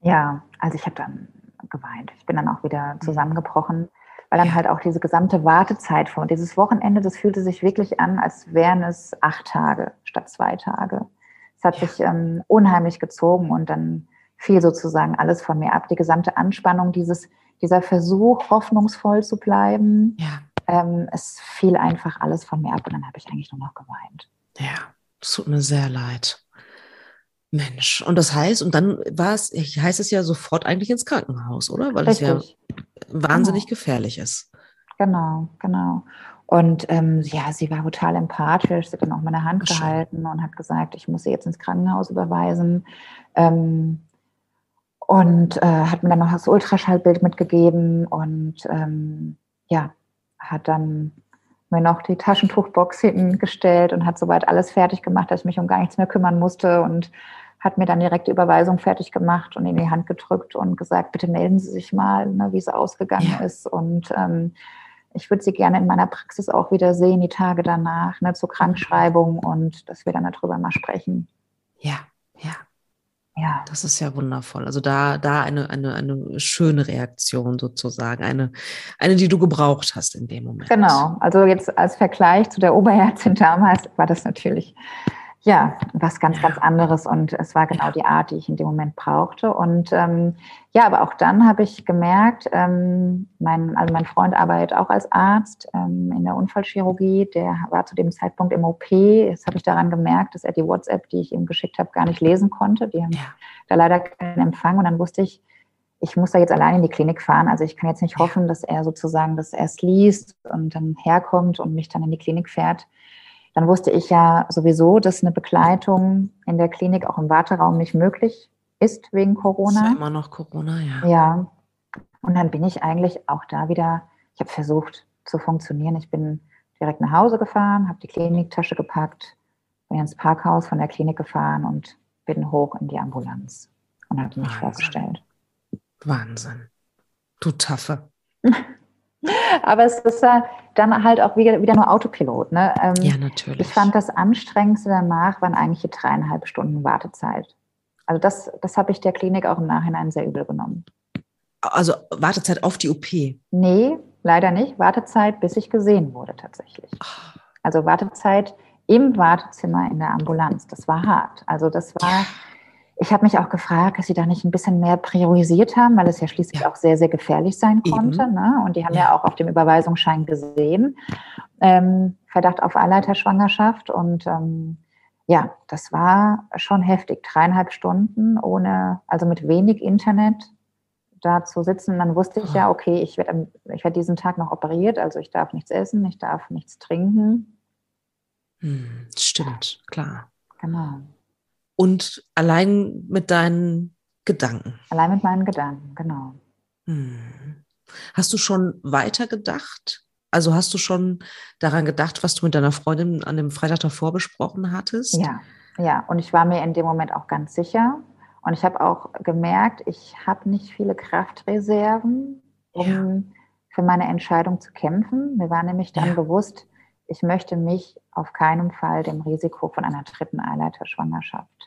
Ja, also ich habe dann geweint. Ich bin dann auch wieder zusammengebrochen, weil dann halt auch diese gesamte Wartezeit von dieses Wochenende, das fühlte sich wirklich an, als wären es acht Tage statt zwei Tage. Es hat ja. sich ähm, unheimlich gezogen und dann fiel sozusagen alles von mir ab. Die gesamte Anspannung, dieses, dieser Versuch, hoffnungsvoll zu bleiben, ja. ähm, es fiel einfach alles von mir ab und dann habe ich eigentlich nur noch geweint. Ja, es tut mir sehr leid. Mensch, und das heißt, und dann war es, heißt es ja sofort eigentlich ins Krankenhaus, oder? Weil Richtig. es ja wahnsinnig genau. gefährlich ist. Genau, genau. Und ähm, ja, sie war total empathisch. Sie hat dann auch meine Hand gehalten und hat gesagt, ich muss sie jetzt ins Krankenhaus überweisen. Ähm, und äh, hat mir dann noch das Ultraschallbild mitgegeben und ähm, ja, hat dann mir noch die Taschentuchbox hingestellt und hat soweit alles fertig gemacht, dass ich mich um gar nichts mehr kümmern musste und hat mir dann direkt die Überweisung fertig gemacht und in die Hand gedrückt und gesagt, bitte melden Sie sich mal, ne, wie es ausgegangen ja. ist. Und ähm, ich würde Sie gerne in meiner Praxis auch wieder sehen, die Tage danach, ne, zur Krankschreibung und dass wir dann darüber mal sprechen. Ja, ja. Ja. Das ist ja wundervoll. Also da, da eine, eine, eine schöne Reaktion sozusagen, eine, eine, die du gebraucht hast in dem Moment. Genau. Also jetzt als Vergleich zu der Oberärztin damals war das natürlich ja, was ganz, ganz anderes. Und es war genau die Art, die ich in dem Moment brauchte. Und ähm, ja, aber auch dann habe ich gemerkt, ähm, mein, also mein Freund arbeitet auch als Arzt ähm, in der Unfallchirurgie. Der war zu dem Zeitpunkt im OP. Jetzt habe ich daran gemerkt, dass er die WhatsApp, die ich ihm geschickt habe, gar nicht lesen konnte. Die haben ja. da leider keinen Empfang. Und dann wusste ich, ich muss da jetzt allein in die Klinik fahren. Also ich kann jetzt nicht hoffen, dass er sozusagen das erst liest und dann herkommt und mich dann in die Klinik fährt dann wusste ich ja sowieso, dass eine Begleitung in der Klinik auch im Warteraum nicht möglich ist wegen Corona. Ist immer noch Corona, ja. Ja. Und dann bin ich eigentlich auch da wieder, ich habe versucht zu funktionieren. Ich bin direkt nach Hause gefahren, habe die Kliniktasche gepackt, bin ins Parkhaus von der Klinik gefahren und bin hoch in die Ambulanz und habe mich Wahnsinn. vorgestellt. Wahnsinn. Du Taffe. <laughs> Aber es ist dann halt auch wieder, wieder nur Autopilot. Ne? Ähm, ja, natürlich. Ich fand das Anstrengendste danach waren eigentlich die dreieinhalb Stunden Wartezeit. Also das, das habe ich der Klinik auch im Nachhinein sehr übel genommen. Also Wartezeit auf die OP? Nee, leider nicht. Wartezeit, bis ich gesehen wurde tatsächlich. Ah. Also Wartezeit im Wartezimmer in der Ambulanz. Das war hart. Also das war... Ja ich habe mich auch gefragt, dass sie da nicht ein bisschen mehr priorisiert haben, weil es ja schließlich ja. auch sehr, sehr gefährlich sein konnte. Ne? Und die haben ja. ja. auch auf dem Überweisungsschein gesehen, ähm, Verdacht auf Eileiterschwangerschaft. Und ähm, ja, das war schon heftig. Dreieinhalb Stunden ohne, also mit wenig Internet da zu sitzen. dann wusste ich ja, ah. okay, ich werde ich werd diesen Tag noch operiert, also ich darf nichts essen, ich darf nichts trinken. Hm, stimmt, klar. Genau und allein mit deinen Gedanken. Allein mit meinen Gedanken, genau. Hm. Hast du schon weiter gedacht? Also hast du schon daran gedacht, was du mit deiner Freundin an dem Freitag davor besprochen hattest? Ja, ja. Und ich war mir in dem Moment auch ganz sicher. Und ich habe auch gemerkt, ich habe nicht viele Kraftreserven, um ja. für meine Entscheidung zu kämpfen. Mir war nämlich dann ja. bewusst, ich möchte mich auf keinen Fall dem Risiko von einer dritten Eileiterschwangerschaft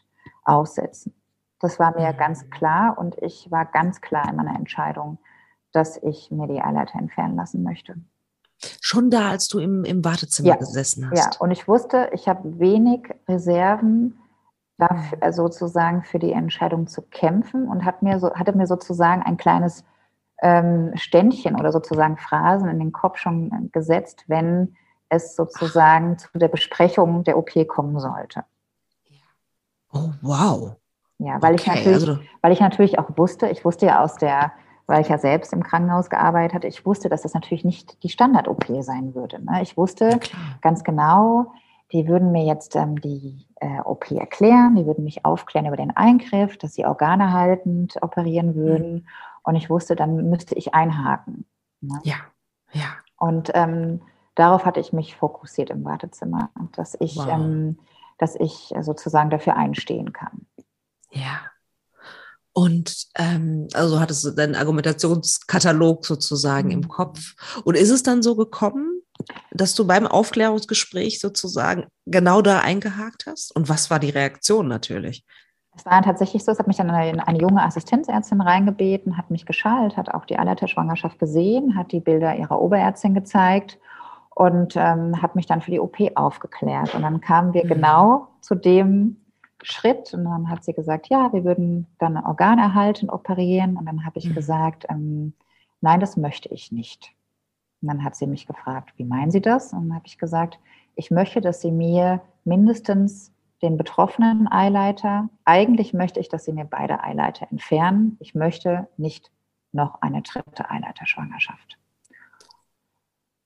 aussetzen. Das war mir ganz klar und ich war ganz klar in meiner Entscheidung, dass ich mir die Eileiter entfernen lassen möchte. Schon da, als du im, im Wartezimmer ja, gesessen hast. Ja, und ich wusste, ich habe wenig Reserven dafür, mhm. also sozusagen für die Entscheidung zu kämpfen und hat mir so, hatte mir sozusagen ein kleines ähm, Ständchen oder sozusagen Phrasen in den Kopf schon gesetzt, wenn es sozusagen Ach. zu der Besprechung der OP kommen sollte. Oh, wow. Ja, weil, okay, ich natürlich, also weil ich natürlich auch wusste, ich wusste ja aus der weil ich ja selbst im Krankenhaus gearbeitet hatte, ich wusste, dass das natürlich nicht die Standard-OP sein würde. Ne? Ich wusste ganz genau, die würden mir jetzt ähm, die äh, OP erklären, die würden mich aufklären über den Eingriff, dass sie organehaltend operieren würden. Mhm. Und ich wusste, dann müsste ich einhaken. Ne? Ja, ja. Und ähm, darauf hatte ich mich fokussiert im Wartezimmer, dass ich, wow. ähm, dass ich sozusagen dafür einstehen kann. Ja. Und ähm, also hattest du deinen Argumentationskatalog sozusagen mhm. im Kopf. Und ist es dann so gekommen, dass du beim Aufklärungsgespräch sozusagen genau da eingehakt hast? Und was war die Reaktion natürlich? Es war tatsächlich so, es hat mich dann eine, eine junge Assistenzärztin reingebeten, hat mich geschallt, hat auch die Eileiterschwangerschaft gesehen, hat die Bilder ihrer Oberärztin gezeigt und ähm, hat mich dann für die OP aufgeklärt. Und dann kamen wir mhm. genau zu dem Schritt und dann hat sie gesagt, ja, wir würden dann Organ erhalten, operieren. Und dann habe ich mhm. gesagt, ähm, nein, das möchte ich nicht. Und dann hat sie mich gefragt, wie meinen Sie das? Und dann habe ich gesagt, ich möchte, dass Sie mir mindestens den betroffenen Eileiter, eigentlich möchte ich, dass Sie mir beide Eileiter entfernen. Ich möchte nicht noch eine dritte Eileiterschwangerschaft.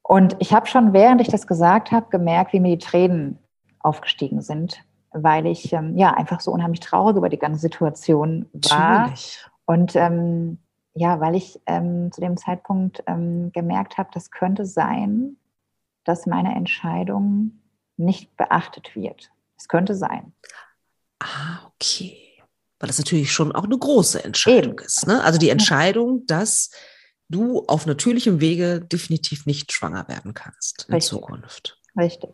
Und ich habe schon, während ich das gesagt habe, gemerkt, wie mir die Tränen aufgestiegen sind, weil ich ähm, ja einfach so unheimlich traurig über die ganze Situation war. Natürlich. Und ähm, ja, weil ich ähm, zu dem Zeitpunkt ähm, gemerkt habe, das könnte sein, dass meine Entscheidung nicht beachtet wird. Es könnte sein. Ah, okay. Weil das natürlich schon auch eine große Entscheidung Eben. ist. Ne? Also die Entscheidung, dass du auf natürlichem Wege definitiv nicht schwanger werden kannst in Richtig. Zukunft. Richtig.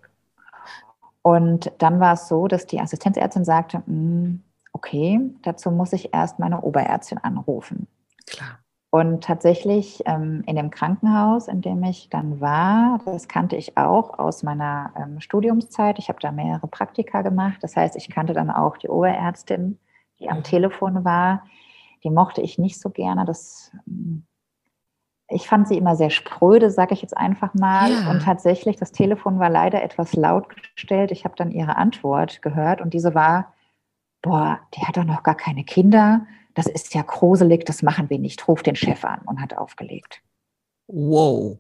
Und dann war es so, dass die Assistenzärztin sagte, hm, okay, dazu muss ich erst meine Oberärztin anrufen. Klar. Und tatsächlich ähm, in dem Krankenhaus, in dem ich dann war, das kannte ich auch aus meiner ähm, Studiumszeit. Ich habe da mehrere Praktika gemacht. Das heißt, ich kannte dann auch die Oberärztin, die am mhm. Telefon war. Die mochte ich nicht so gerne. Das hm, ich fand sie immer sehr spröde, sage ich jetzt einfach mal. Ja. Und tatsächlich, das Telefon war leider etwas laut gestellt. Ich habe dann ihre Antwort gehört und diese war, boah, die hat doch noch gar keine Kinder. Das ist ja gruselig, das machen wir nicht. Ruf den Chef an und hat aufgelegt. Wow,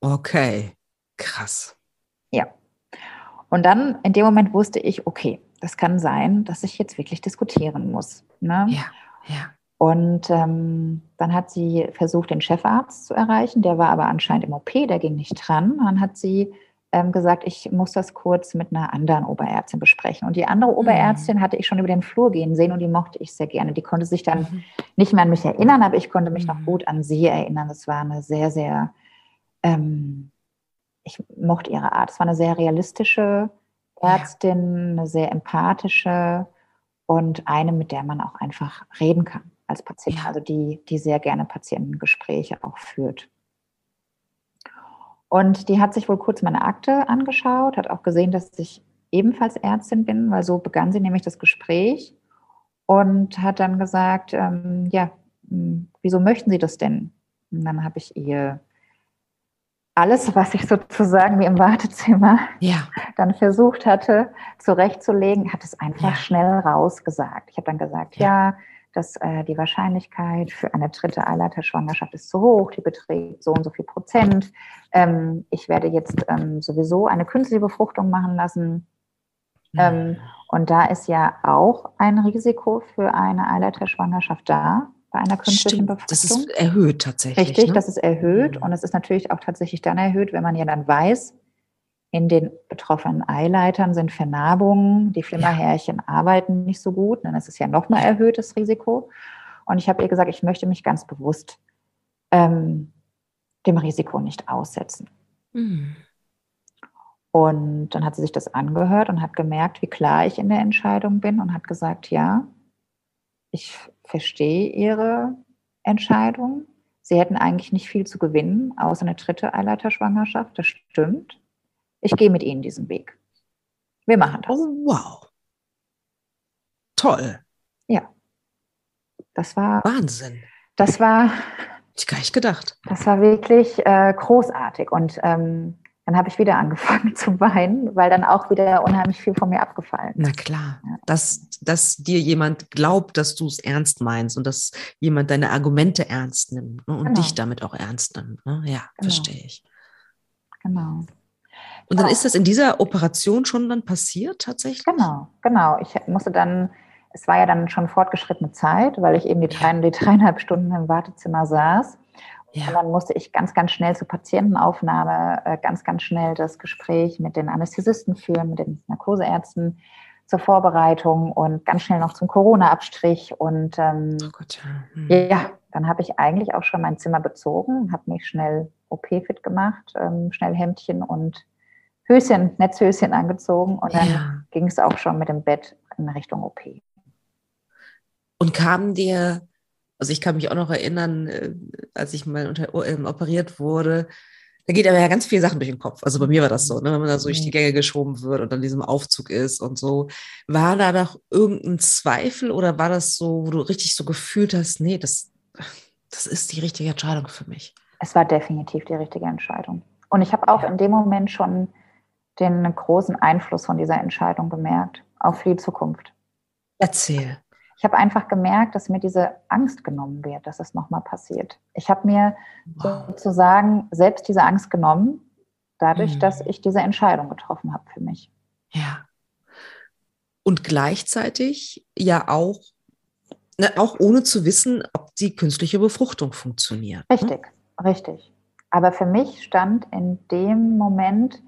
okay, krass. Ja. Und dann in dem Moment wusste ich, okay, das kann sein, dass ich jetzt wirklich diskutieren muss. Ne? Ja, ja. Und ähm, dann hat sie versucht, den Chefarzt zu erreichen. Der war aber anscheinend im OP, der ging nicht dran. Dann hat sie ähm, gesagt, ich muss das kurz mit einer anderen Oberärztin besprechen. Und die andere mhm. Oberärztin hatte ich schon über den Flur gehen sehen und die mochte ich sehr gerne. Die konnte sich dann mhm. nicht mehr an mich erinnern, aber ich konnte mich mhm. noch gut an sie erinnern. Das war eine sehr, sehr, ähm, ich mochte ihre Art. Es war eine sehr realistische Ärztin, eine sehr empathische und eine, mit der man auch einfach reden kann als Patient, ja. also die, die sehr gerne Patientengespräche auch führt. Und die hat sich wohl kurz meine Akte angeschaut, hat auch gesehen, dass ich ebenfalls Ärztin bin, weil so begann sie nämlich das Gespräch und hat dann gesagt, ähm, ja, hm, wieso möchten Sie das denn? Und dann habe ich ihr alles, was ich sozusagen mir im Wartezimmer ja. dann versucht hatte, zurechtzulegen, hat es einfach ja. schnell rausgesagt. Ich habe dann gesagt, ja, ja dass äh, die Wahrscheinlichkeit für eine dritte Eileiterschwangerschaft ist zu hoch, die beträgt so und so viel Prozent. Ähm, ich werde jetzt ähm, sowieso eine künstliche Befruchtung machen lassen. Ähm, und da ist ja auch ein Risiko für eine Eileiterschwangerschaft da, bei einer künstlichen Stimmt, Befruchtung. Das ist erhöht tatsächlich. Richtig, ne? das ist erhöht. Mhm. Und es ist natürlich auch tatsächlich dann erhöht, wenn man ja dann weiß, in den betroffenen Eileitern sind Vernarbungen. Die Flimmerhärchen arbeiten nicht so gut. Dann ist es ja nochmal erhöhtes Risiko. Und ich habe ihr gesagt, ich möchte mich ganz bewusst ähm, dem Risiko nicht aussetzen. Mhm. Und dann hat sie sich das angehört und hat gemerkt, wie klar ich in der Entscheidung bin und hat gesagt, ja, ich verstehe ihre Entscheidung. Sie hätten eigentlich nicht viel zu gewinnen, außer eine dritte Eileiterschwangerschaft. Das stimmt. Ich gehe mit Ihnen diesen Weg. Wir machen das. Oh, wow. Toll. Ja. Das war. Wahnsinn. Das war. Ich gar nicht gedacht. Das war wirklich äh, großartig. Und ähm, dann habe ich wieder angefangen <laughs> zu weinen, weil dann auch wieder unheimlich viel von mir abgefallen ist. Na klar, ja. dass, dass dir jemand glaubt, dass du es ernst meinst und dass jemand deine Argumente ernst nimmt ne, und genau. dich damit auch ernst nimmt. Ne? Ja, genau. verstehe ich. Genau. Und dann ja. ist das in dieser Operation schon dann passiert tatsächlich? Genau, genau. Ich musste dann, es war ja dann schon fortgeschrittene Zeit, weil ich eben die, drei, die dreieinhalb Stunden im Wartezimmer saß. Ja. Und dann musste ich ganz, ganz schnell zur Patientenaufnahme, äh, ganz, ganz schnell das Gespräch mit den Anästhesisten führen, mit den Narkoseärzten zur Vorbereitung und ganz schnell noch zum Corona-Abstrich. Und ähm, oh Gott, ja. Hm. ja, dann habe ich eigentlich auch schon mein Zimmer bezogen, habe mich schnell OP-fit gemacht, ähm, schnell Hemdchen und Höschen, Netzhöschen angezogen und dann ja. ging es auch schon mit dem Bett in Richtung OP. Und kamen dir, also ich kann mich auch noch erinnern, äh, als ich mal unter, äh, operiert wurde, da geht aber ja ganz viele Sachen durch den Kopf. Also bei mir war das so, ne? wenn man da so durch die mhm. Gänge geschoben wird und dann diesem Aufzug ist und so. War da noch irgendein Zweifel oder war das so, wo du richtig so gefühlt hast, nee, das, das ist die richtige Entscheidung für mich? Es war definitiv die richtige Entscheidung. Und ich habe auch ja. in dem Moment schon den großen Einfluss von dieser Entscheidung gemerkt auf die Zukunft. Erzähl. Ich habe einfach gemerkt, dass mir diese Angst genommen wird, dass es nochmal passiert. Ich habe mir wow. sozusagen selbst diese Angst genommen, dadurch, mhm. dass ich diese Entscheidung getroffen habe für mich. Ja. Und gleichzeitig ja auch, ne, auch ohne zu wissen, ob die künstliche Befruchtung funktioniert. Ne? Richtig, ne? richtig. Aber für mich stand in dem Moment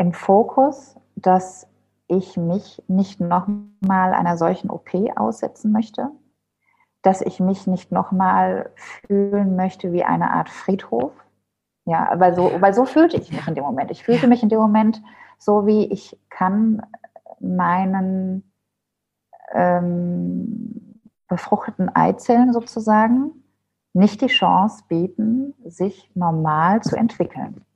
im Fokus, dass ich mich nicht nochmal einer solchen OP aussetzen möchte, dass ich mich nicht nochmal fühlen möchte wie eine Art Friedhof. Ja, weil so, weil so fühlte ich mich in dem Moment. Ich fühlte mich in dem Moment so, wie ich kann meinen ähm, befruchteten Eizellen sozusagen nicht die Chance bieten, sich normal zu entwickeln.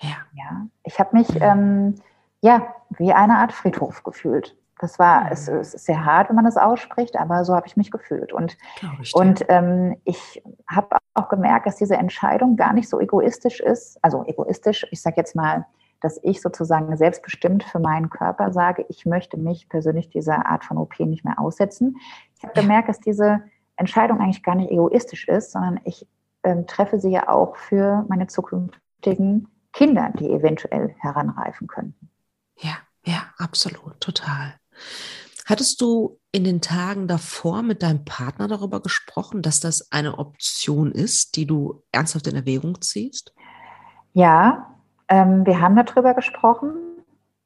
Ja. ja. Ich habe mich ähm, ja wie eine Art Friedhof gefühlt. Das war, mhm. es, es, ist sehr hart, wenn man das ausspricht, aber so habe ich mich gefühlt. Und, ich und ähm, ich habe auch gemerkt, dass diese Entscheidung gar nicht so egoistisch ist. Also egoistisch, ich sage jetzt mal, dass ich sozusagen selbstbestimmt für meinen Körper sage, ich möchte mich persönlich dieser Art von OP nicht mehr aussetzen. Ich habe ja. gemerkt, dass diese Entscheidung eigentlich gar nicht egoistisch ist, sondern ich ähm, treffe sie ja auch für meine zukünftigen Kinder, die eventuell heranreifen könnten. Ja, ja, absolut, total. Hattest du in den Tagen davor mit deinem Partner darüber gesprochen, dass das eine Option ist, die du ernsthaft in Erwägung ziehst? Ja, ähm, wir haben darüber gesprochen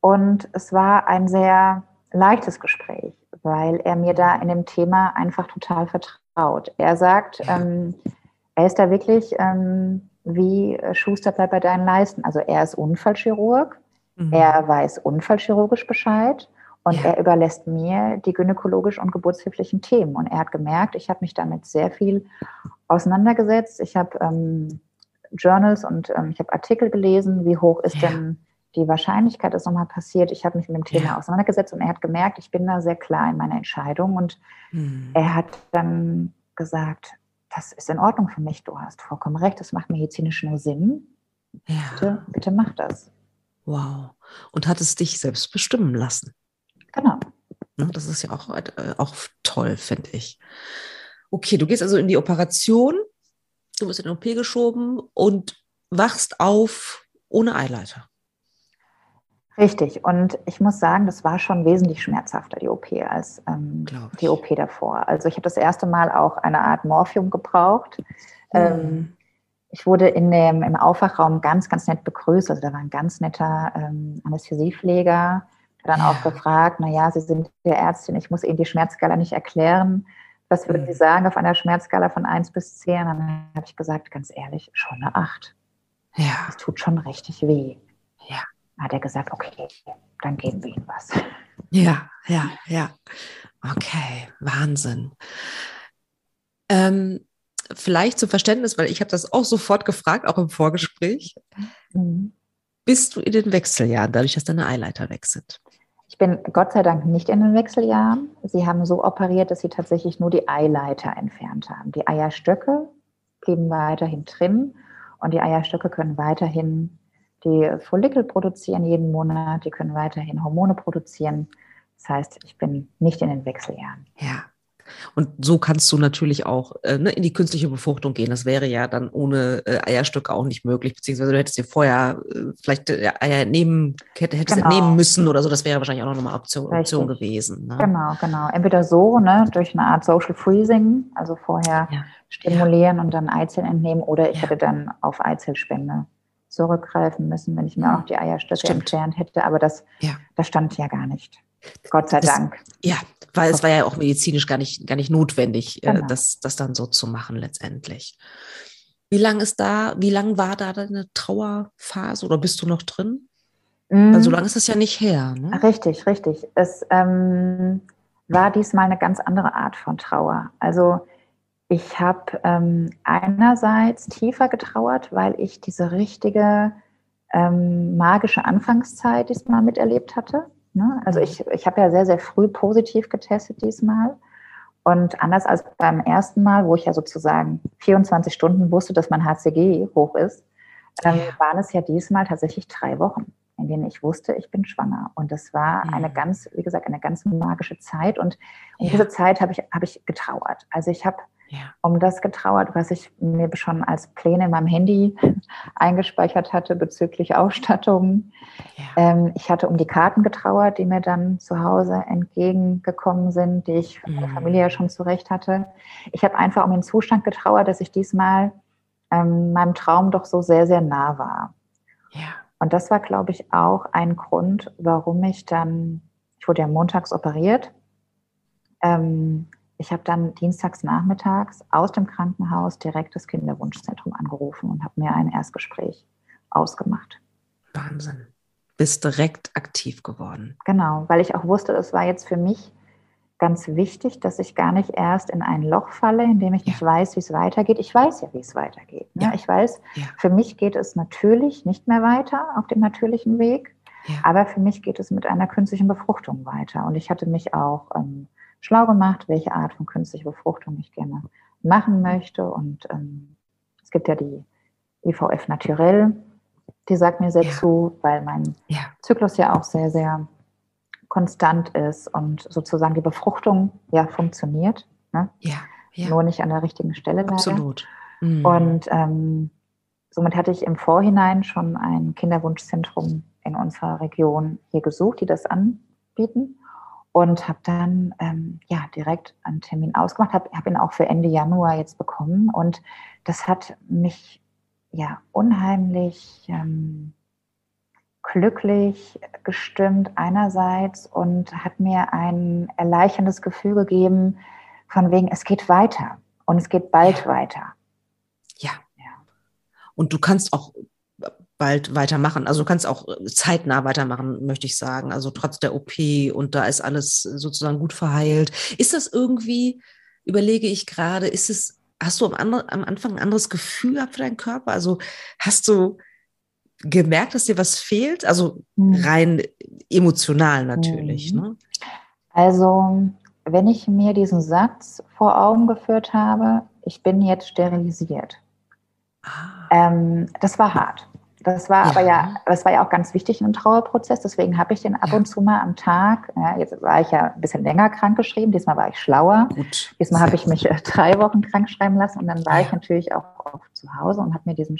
und es war ein sehr leichtes Gespräch, weil er mir da in dem Thema einfach total vertraut. Er sagt, <laughs> ähm, er ist da wirklich ähm, wie äh, Schuster bleibt bei deinen Leisten. Also er ist Unfallchirurg, mhm. er weiß unfallchirurgisch Bescheid und ja. er überlässt mir die gynäkologisch und geburtshilflichen Themen. Und er hat gemerkt, ich habe mich damit sehr viel auseinandergesetzt. Ich habe ähm, Journals und ähm, ich habe Artikel gelesen, wie hoch ist ja. denn die Wahrscheinlichkeit, dass nochmal passiert. Ich habe mich mit dem Thema ja. auseinandergesetzt und er hat gemerkt, ich bin da sehr klar in meiner Entscheidung. Und mhm. er hat dann gesagt, das ist in Ordnung für mich, du hast vollkommen recht, das macht medizinisch nur Sinn. Ja. Bitte, bitte mach das. Wow. Und hat es dich selbst bestimmen lassen. Genau. Ne, das ist ja auch, äh, auch toll, finde ich. Okay, du gehst also in die Operation, du wirst in den OP geschoben und wachst auf ohne Eileiter. Richtig. Und ich muss sagen, das war schon wesentlich schmerzhafter, die OP, als ähm, die OP davor. Also ich habe das erste Mal auch eine Art Morphium gebraucht. Mhm. Ähm, ich wurde in dem, im Aufwachraum ganz, ganz nett begrüßt. Also da war ein ganz netter ähm, Anästhesiepfleger, der dann ja. auch gefragt, naja, Sie sind ja Ärztin, ich muss Ihnen die Schmerzskala nicht erklären. Was würden mhm. Sie sagen auf einer Schmerzskala von 1 bis 10? Dann habe ich gesagt, ganz ehrlich, schon eine 8. Ja. Es tut schon richtig weh. Ja hat er gesagt, okay, dann geben wir ihm was. Ja, ja, ja. Okay, Wahnsinn. Ähm, vielleicht zum Verständnis, weil ich habe das auch sofort gefragt, auch im Vorgespräch. Mhm. Bist du in den Wechseljahren, dadurch, dass deine Eileiter sind? Ich bin Gott sei Dank nicht in den Wechseljahren. Sie haben so operiert, dass sie tatsächlich nur die Eileiter entfernt haben. Die Eierstöcke blieben weiterhin drin und die Eierstöcke können weiterhin die Follikel produzieren jeden Monat, die können weiterhin Hormone produzieren. Das heißt, ich bin nicht in den Wechseljahren. Ja, und so kannst du natürlich auch äh, ne, in die künstliche Befruchtung gehen. Das wäre ja dann ohne äh, Eierstöcke auch nicht möglich, beziehungsweise du hättest dir vorher äh, vielleicht äh, Eier entnehmen, hättest genau. entnehmen müssen oder so. Das wäre wahrscheinlich auch noch eine Option, Option gewesen. Ne? Genau, genau. Entweder so, ne, durch eine Art Social Freezing, also vorher ja. stimulieren ja. und dann Eizellen entnehmen, oder ich ja. hätte dann auf Eizellspende zurückgreifen müssen, wenn ich mir hm. auch die Eierstöcke Stimmt. entfernt hätte. Aber das, das stand ja gar nicht. Gott sei das, Dank. Ja, weil es war ja auch medizinisch gar nicht, gar nicht notwendig, äh, genau. das, das dann so zu machen letztendlich. Wie lange ist da, wie lange war da deine Trauerphase oder bist du noch drin? Mm. Weil so lange ist es ja nicht her. Ne? Richtig, richtig. Es ähm, war diesmal eine ganz andere Art von Trauer. Also ich habe ähm, einerseits tiefer getrauert, weil ich diese richtige ähm, magische Anfangszeit diesmal miterlebt hatte. Ne? Also mhm. ich, ich habe ja sehr, sehr früh positiv getestet diesmal. Und anders als beim ersten Mal, wo ich ja sozusagen 24 Stunden wusste, dass mein HCG hoch ist, ähm, ja. waren es ja diesmal tatsächlich drei Wochen, in denen ich wusste, ich bin schwanger. Und das war mhm. eine ganz, wie gesagt, eine ganz magische Zeit. Und ja. diese Zeit habe ich, hab ich getrauert. Also ich habe ja. um das getrauert, was ich mir schon als Pläne in meinem Handy <laughs> eingespeichert hatte bezüglich Ausstattung. Ja. Ähm, ich hatte um die Karten getrauert, die mir dann zu Hause entgegengekommen sind, die ich von der mhm. Familie ja schon zurecht hatte. Ich habe einfach um den Zustand getrauert, dass ich diesmal ähm, meinem Traum doch so sehr, sehr nah war. Ja. Und das war, glaube ich, auch ein Grund, warum ich dann, ich wurde ja montags operiert, ähm, ich habe dann dienstags nachmittags aus dem Krankenhaus direkt das Kinderwunschzentrum angerufen und habe mir ein Erstgespräch ausgemacht. Wahnsinn. Bist direkt aktiv geworden. Genau, weil ich auch wusste, es war jetzt für mich ganz wichtig, dass ich gar nicht erst in ein Loch falle, in dem ich ja. nicht weiß, wie es weitergeht. Ich weiß ja, wie es weitergeht. Ne? Ja. Ich weiß, ja. für mich geht es natürlich nicht mehr weiter auf dem natürlichen Weg, aber für mich geht es mit einer künstlichen Befruchtung weiter. Und ich hatte mich auch ähm, schlau gemacht, welche Art von künstlicher Befruchtung ich gerne machen möchte. Und ähm, es gibt ja die IVF Naturell, die sagt mir sehr ja. zu, weil mein ja. Zyklus ja auch sehr, sehr konstant ist und sozusagen die Befruchtung ja funktioniert. Ne? Ja, ja. Nur nicht an der richtigen Stelle. Leider. Absolut. Mhm. Und ähm, somit hatte ich im Vorhinein schon ein Kinderwunschzentrum in unserer Region hier gesucht, die das anbieten und habe dann ähm, ja direkt einen Termin ausgemacht, habe hab ihn auch für Ende Januar jetzt bekommen und das hat mich ja unheimlich ähm, glücklich gestimmt einerseits und hat mir ein erleichterndes Gefühl gegeben von wegen es geht weiter und es geht bald ja. weiter. Ja. ja. Und du kannst auch bald weitermachen. Also du kannst auch äh, zeitnah weitermachen, möchte ich sagen. Also trotz der OP und da ist alles sozusagen gut verheilt. Ist das irgendwie, überlege ich gerade, ist es, hast du am, andre, am Anfang ein anderes Gefühl gehabt für deinen Körper? Also hast du gemerkt, dass dir was fehlt? Also hm. rein emotional natürlich. Mhm. Ne? Also wenn ich mir diesen Satz vor Augen geführt habe, ich bin jetzt sterilisiert. Ah. Ähm, das war hart. Das war ja. aber ja, das war ja auch ganz wichtig im Trauerprozess. Deswegen habe ich den ab ja. und zu mal am Tag. Ja, jetzt war ich ja ein bisschen länger krankgeschrieben. Diesmal war ich schlauer. Gut. Diesmal habe ich mich äh, drei Wochen krank schreiben lassen und dann war ich natürlich auch oft zu Hause und habe mir diesen,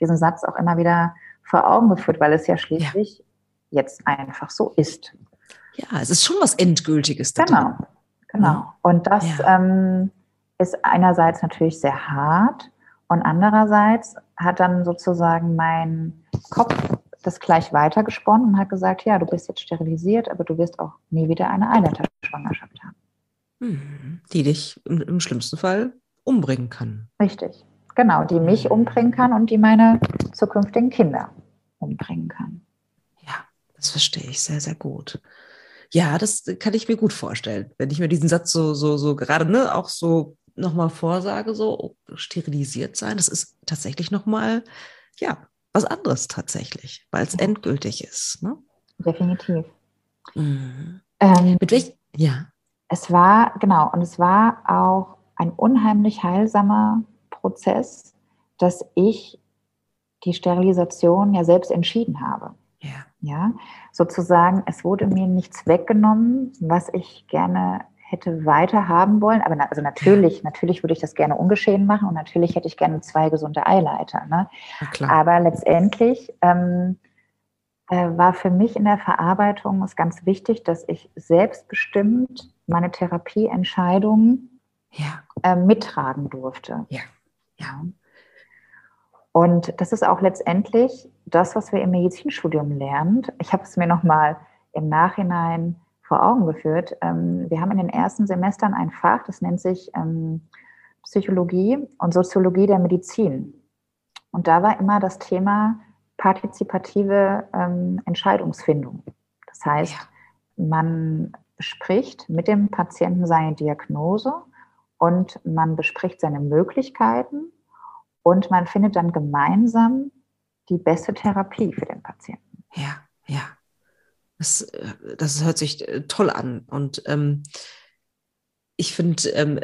diesen Satz auch immer wieder vor Augen geführt, weil es ja schließlich jetzt einfach so ist. Ja, es ist schon was Endgültiges. Genau, drin. genau. Und das ähm, ist einerseits natürlich sehr hart und andererseits hat dann sozusagen mein Kopf das gleich weitergesponnen und hat gesagt, ja, du bist jetzt sterilisiert, aber du wirst auch nie wieder eine Eileiterschwangerschaft haben. Hm, die dich im, im schlimmsten Fall umbringen kann. Richtig, genau, die mich umbringen kann und die meine zukünftigen Kinder umbringen kann. Ja, das verstehe ich sehr, sehr gut. Ja, das kann ich mir gut vorstellen. Wenn ich mir diesen Satz so, so, so gerade, ne, auch so nochmal vorsage, so oh, sterilisiert sein, das ist tatsächlich nochmal, ja, was anderes tatsächlich, weil es ja. endgültig ist. Ne? Definitiv. Mhm. Ähm, Mit welch, ja. Es war, genau, und es war auch ein unheimlich heilsamer Prozess, dass ich die Sterilisation ja selbst entschieden habe. Ja. ja. Sozusagen, es wurde mir nichts weggenommen, was ich gerne hätte weiter haben wollen. Aber na, also natürlich, natürlich würde ich das gerne ungeschehen machen und natürlich hätte ich gerne zwei gesunde Eileiter. Ne? Aber letztendlich ähm, äh, war für mich in der Verarbeitung es ganz wichtig, dass ich selbstbestimmt meine Therapieentscheidungen ja. äh, mittragen durfte. Ja. ja. Und das ist auch letztendlich das, was wir im Medizinstudium lernen. Ich habe es mir nochmal im Nachhinein vor Augen geführt. Ähm, wir haben in den ersten Semestern ein Fach, das nennt sich ähm, Psychologie und Soziologie der Medizin. Und da war immer das Thema partizipative ähm, Entscheidungsfindung. Das heißt, ja. man bespricht mit dem Patienten seine Diagnose und man bespricht seine Möglichkeiten und man findet dann gemeinsam die beste Therapie für den Patienten. Ja, ja. Das, äh, das hört sich äh, toll an. Und ähm, ich finde, ähm,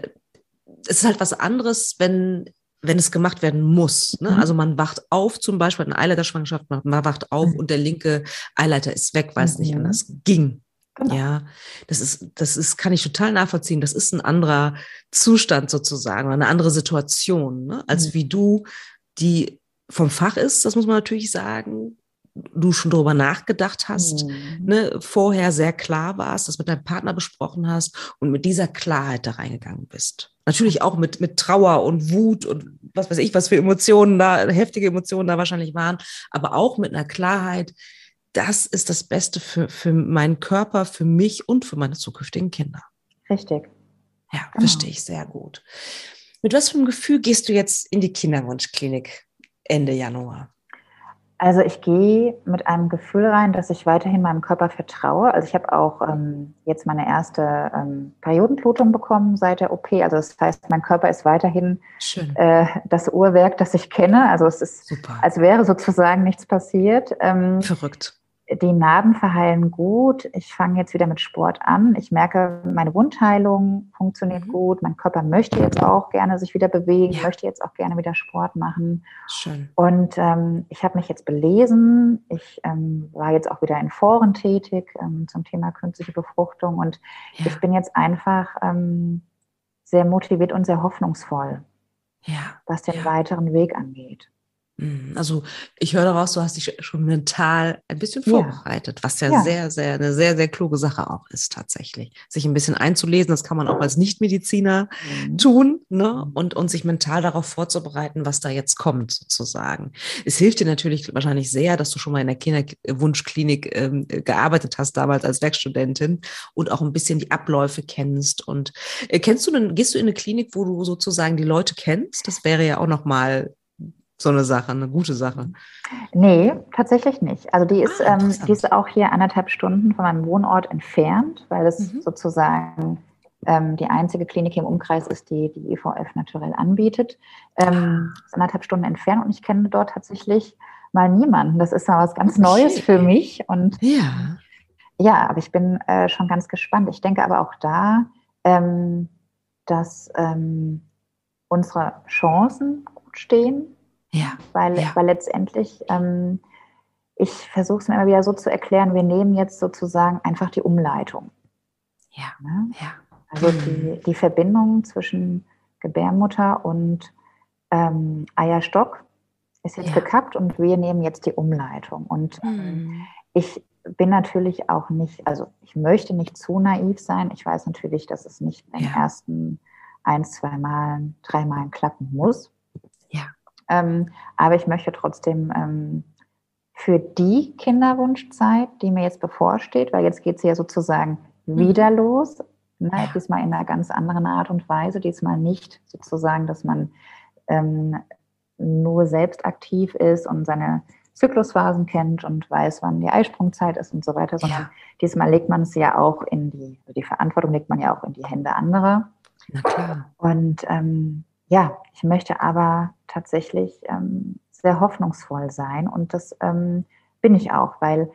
es ist halt was anderes, wenn, wenn es gemacht werden muss. Ne? Mhm. Also man wacht auf, zum Beispiel eine Eileiterschwangerschaft, man wacht auf mhm. und der linke Eileiter ist weg, weil es nicht mhm. anders ging. Genau. Ja, das ist, das ist, kann ich total nachvollziehen. Das ist ein anderer Zustand sozusagen, eine andere Situation, ne? als mhm. wie du, die vom Fach ist, das muss man natürlich sagen, du schon darüber nachgedacht hast, mhm. ne, vorher sehr klar warst, das mit deinem Partner besprochen hast und mit dieser Klarheit da reingegangen bist. Natürlich auch mit, mit Trauer und Wut und was weiß ich, was für Emotionen da, heftige Emotionen da wahrscheinlich waren, aber auch mit einer Klarheit, das ist das Beste für, für meinen Körper, für mich und für meine zukünftigen Kinder. Richtig. Ja, genau. verstehe ich sehr gut. Mit was für einem Gefühl gehst du jetzt in die Kinderwunschklinik Ende Januar? Also ich gehe mit einem Gefühl rein, dass ich weiterhin meinem Körper vertraue. Also ich habe auch ähm, jetzt meine erste ähm, Periodenblutung bekommen seit der OP. Also das heißt, mein Körper ist weiterhin äh, das Uhrwerk, das ich kenne. Also es ist, Super. als wäre sozusagen nichts passiert. Ähm, Verrückt die Narben verheilen gut. Ich fange jetzt wieder mit Sport an. Ich merke, meine Wundheilung funktioniert mhm. gut. Mein Körper möchte jetzt auch gerne sich wieder bewegen, ja. möchte jetzt auch gerne wieder Sport machen. Schön. Und ähm, ich habe mich jetzt belesen. Ich ähm, war jetzt auch wieder in Foren tätig ähm, zum Thema künstliche Befruchtung. Und ja. ich bin jetzt einfach ähm, sehr motiviert und sehr hoffnungsvoll, ja. was den weiteren Weg angeht. Mhm. Also ich höre daraus, du hast dich schon mental ein bisschen vorbereitet, ja. was ja, ja, sehr, sehr, eine sehr, sehr kluge Sache auch ist tatsächlich. Sich ein bisschen einzulesen, das kann man auch als Nichtmediziner mhm. tun, ne? Mhm. Und, und sich mental darauf vorzubereiten, was da jetzt kommt, sozusagen. Es hilft dir natürlich wahrscheinlich sehr, dass du schon mal in der Kinderwunschklinik ähm, gearbeitet hast, damals als Werkstudentin und auch ein bisschen die Abläufe kennst. Und äh, kennst du denn, gehst du in eine Klinik, wo du sozusagen die Leute kennst? Das wäre ja auch nochmal so eine Sache, eine gute Sache? Nee, tatsächlich nicht. Also die ist, ah, ähm, die ist auch hier anderthalb Stunden von meinem Wohnort entfernt, weil es mhm. sozusagen ähm, die einzige Klinik im Umkreis ist, die die EVF naturell anbietet. Ähm, ah. ist anderthalb Stunden entfernt und ich kenne dort tatsächlich mal niemanden. Das ist mal was ganz Neues für mich. Und ja, ja aber ich bin äh, schon ganz gespannt. Ich denke aber auch da, ähm, dass ähm, unsere Chancen gut stehen ja. Weil, ja. weil letztendlich, ähm, ich versuche es mir immer wieder so zu erklären, wir nehmen jetzt sozusagen einfach die Umleitung. Ja. Ne? ja. Also die, die Verbindung zwischen Gebärmutter und ähm, Eierstock ist jetzt ja. gekappt und wir nehmen jetzt die Umleitung. Und ähm, mhm. ich bin natürlich auch nicht, also ich möchte nicht zu naiv sein. Ich weiß natürlich, dass es nicht in den ja. ersten ein, zwei Malen, drei Malen klappen muss. Ähm, aber ich möchte trotzdem ähm, für die Kinderwunschzeit, die mir jetzt bevorsteht, weil jetzt geht es ja sozusagen mhm. wieder los, ne, diesmal in einer ganz anderen Art und Weise, diesmal nicht sozusagen, dass man ähm, nur selbst aktiv ist und seine, Zyklusphasen kennt und weiß, wann die Eisprungzeit ist und so weiter, sondern ja. diesmal legt man es ja auch in die, die Verantwortung legt man ja auch in die Hände anderer. Na klar. Und ähm, ja, ich möchte aber tatsächlich ähm, sehr hoffnungsvoll sein und das ähm, bin ich auch, weil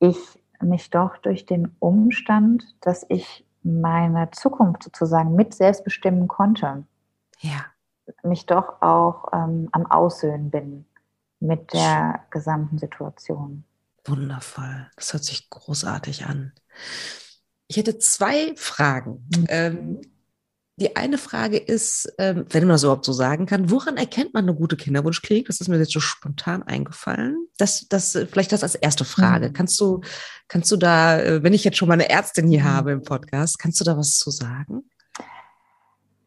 ich mich doch durch den Umstand, dass ich meine Zukunft sozusagen mit selbst bestimmen konnte, ja. mich doch auch ähm, am Aussöhnen bin mit der gesamten Situation. Wundervoll. Das hört sich großartig an. Ich hätte zwei Fragen. Mhm. Ähm, die eine Frage ist, ähm, wenn man das überhaupt so sagen kann, woran erkennt man eine gute Kinderwunschklinik? Das ist mir jetzt so spontan eingefallen. Das, das, vielleicht das als erste Frage. Mhm. Kannst du, kannst du da, äh, wenn ich jetzt schon mal eine Ärztin hier mhm. habe im Podcast, kannst du da was zu sagen?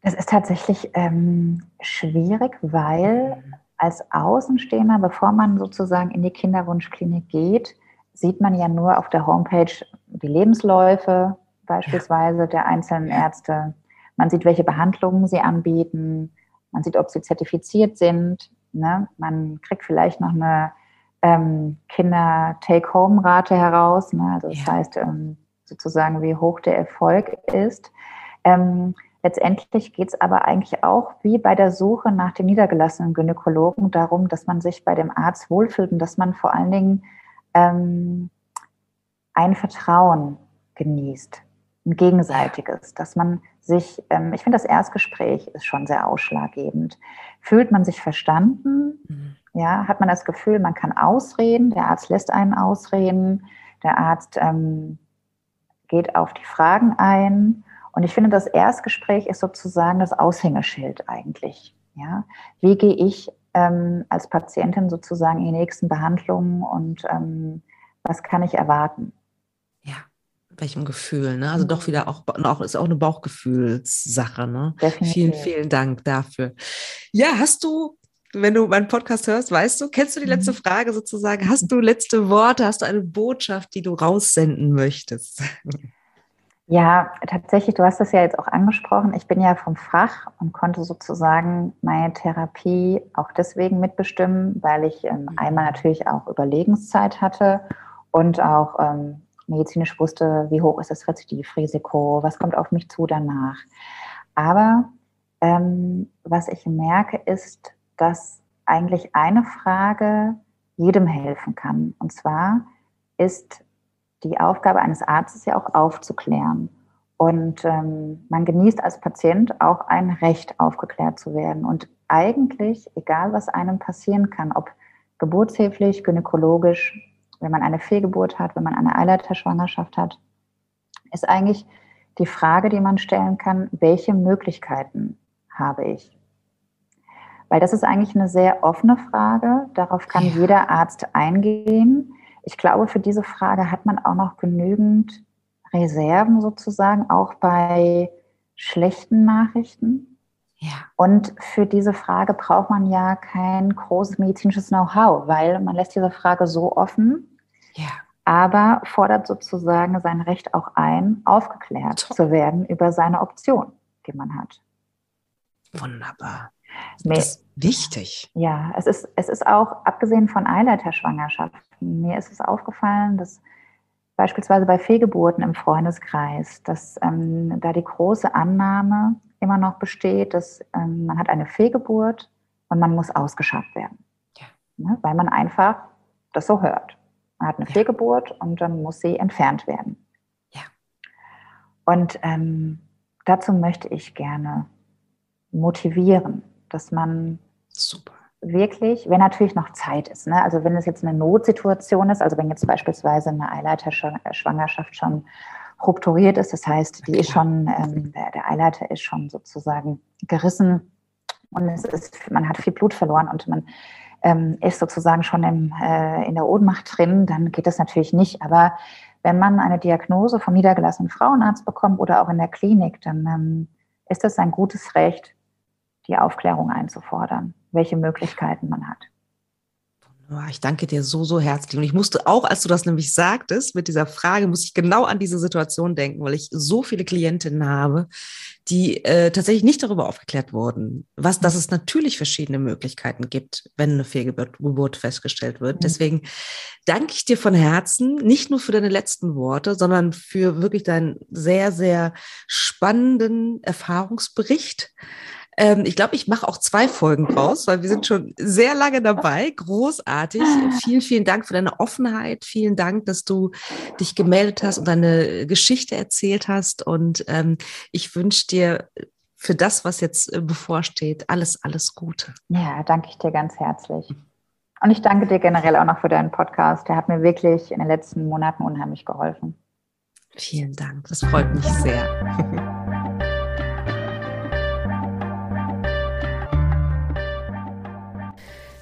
Das ist tatsächlich ähm, schwierig, weil als Außenstehender, bevor man sozusagen in die Kinderwunschklinik geht, sieht man ja nur auf der Homepage die Lebensläufe beispielsweise ja. der einzelnen Ärzte. Man sieht, welche Behandlungen sie anbieten. Man sieht, ob sie zertifiziert sind. Ne? Man kriegt vielleicht noch eine ähm, Kinder-Take-Home-Rate heraus. Ne? Also das ja. heißt ähm, sozusagen, wie hoch der Erfolg ist. Ähm, Letztendlich geht es aber eigentlich auch wie bei der Suche nach dem niedergelassenen Gynäkologen darum, dass man sich bei dem Arzt wohlfühlt und dass man vor allen Dingen ähm, ein Vertrauen genießt, ein gegenseitiges, dass man sich, ähm, ich finde, das Erstgespräch ist schon sehr ausschlaggebend. Fühlt man sich verstanden? Mhm. Ja, hat man das Gefühl, man kann ausreden, der Arzt lässt einen ausreden, der Arzt ähm, geht auf die Fragen ein und ich finde, das Erstgespräch ist sozusagen das Aushängeschild eigentlich. Ja? Wie gehe ich ähm, als Patientin sozusagen in die nächsten Behandlungen und ähm, was kann ich erwarten? Welchem Gefühl, ne? Also mhm. doch wieder auch, auch ist auch eine Bauchgefühlssache, ne? Definitiv. Vielen, vielen Dank dafür. Ja, hast du wenn du meinen Podcast hörst, weißt du, kennst du die letzte mhm. Frage sozusagen? Hast du letzte Worte? Hast du eine Botschaft, die du raussenden möchtest? <laughs> Ja, tatsächlich, du hast das ja jetzt auch angesprochen. Ich bin ja vom Fach und konnte sozusagen meine Therapie auch deswegen mitbestimmen, weil ich ähm, mhm. einmal natürlich auch Überlegenszeit hatte und auch ähm, medizinisch wusste, wie hoch ist das Rezidivrisiko, was kommt auf mich zu danach. Aber ähm, was ich merke, ist, dass eigentlich eine Frage jedem helfen kann. Und zwar ist die Aufgabe eines Arztes ja auch aufzuklären. Und ähm, man genießt als Patient auch ein Recht, aufgeklärt zu werden. Und eigentlich, egal was einem passieren kann, ob geburtshilflich, gynäkologisch, wenn man eine Fehlgeburt hat, wenn man eine Eileiterschwangerschaft hat, ist eigentlich die Frage, die man stellen kann, welche Möglichkeiten habe ich? Weil das ist eigentlich eine sehr offene Frage. Darauf kann ja. jeder Arzt eingehen. Ich glaube, für diese Frage hat man auch noch genügend Reserven sozusagen, auch bei schlechten Nachrichten. Ja. Und für diese Frage braucht man ja kein großes medizinisches Know-how, weil man lässt diese Frage so offen, ja. aber fordert sozusagen sein Recht auch ein, aufgeklärt Top. zu werden über seine Option, die man hat. Wunderbar. Das ist wichtig. Ja, es ist, es ist auch, abgesehen von Eileiterschwangerschaften, mir ist es aufgefallen, dass beispielsweise bei Fehlgeburten im Freundeskreis, dass ähm, da die große Annahme immer noch besteht, dass ähm, man hat eine Fehlgeburt und man muss ausgeschafft werden. Ja. Ne? Weil man einfach das so hört. Man hat eine ja. Fehlgeburt und dann muss sie entfernt werden. Ja. Und ähm, dazu möchte ich gerne motivieren, dass man Super. wirklich, wenn natürlich noch Zeit ist, ne? also wenn es jetzt eine Notsituation ist, also wenn jetzt beispielsweise eine Eileiterschwangerschaft schon rupturiert ist, das heißt, die ist schon, ähm, der, der Eileiter ist schon sozusagen gerissen und es ist, man hat viel Blut verloren und man ähm, ist sozusagen schon im, äh, in der Ohnmacht drin, dann geht das natürlich nicht. Aber wenn man eine Diagnose vom niedergelassenen Frauenarzt bekommt oder auch in der Klinik, dann ähm, ist das ein gutes Recht, die Aufklärung einzufordern, welche Möglichkeiten man hat. Ich danke dir so, so herzlich. Und ich musste auch, als du das nämlich sagtest, mit dieser Frage, muss ich genau an diese Situation denken, weil ich so viele Klientinnen habe, die äh, tatsächlich nicht darüber aufgeklärt wurden, was, dass es natürlich verschiedene Möglichkeiten gibt, wenn eine Fehlgeburt festgestellt wird. Mhm. Deswegen danke ich dir von Herzen, nicht nur für deine letzten Worte, sondern für wirklich deinen sehr, sehr spannenden Erfahrungsbericht. Ähm, ich glaube, ich mache auch zwei Folgen draus, weil wir sind schon sehr lange dabei. Großartig. Vielen, vielen Dank für deine Offenheit. Vielen Dank, dass du dich gemeldet hast und deine Geschichte erzählt hast. Und ähm, ich wünsche dir für das, was jetzt äh, bevorsteht, alles, alles Gute. Ja, danke ich dir ganz herzlich. Und ich danke dir generell auch noch für deinen Podcast. Der hat mir wirklich in den letzten Monaten unheimlich geholfen. Vielen Dank. Das freut mich sehr. <laughs>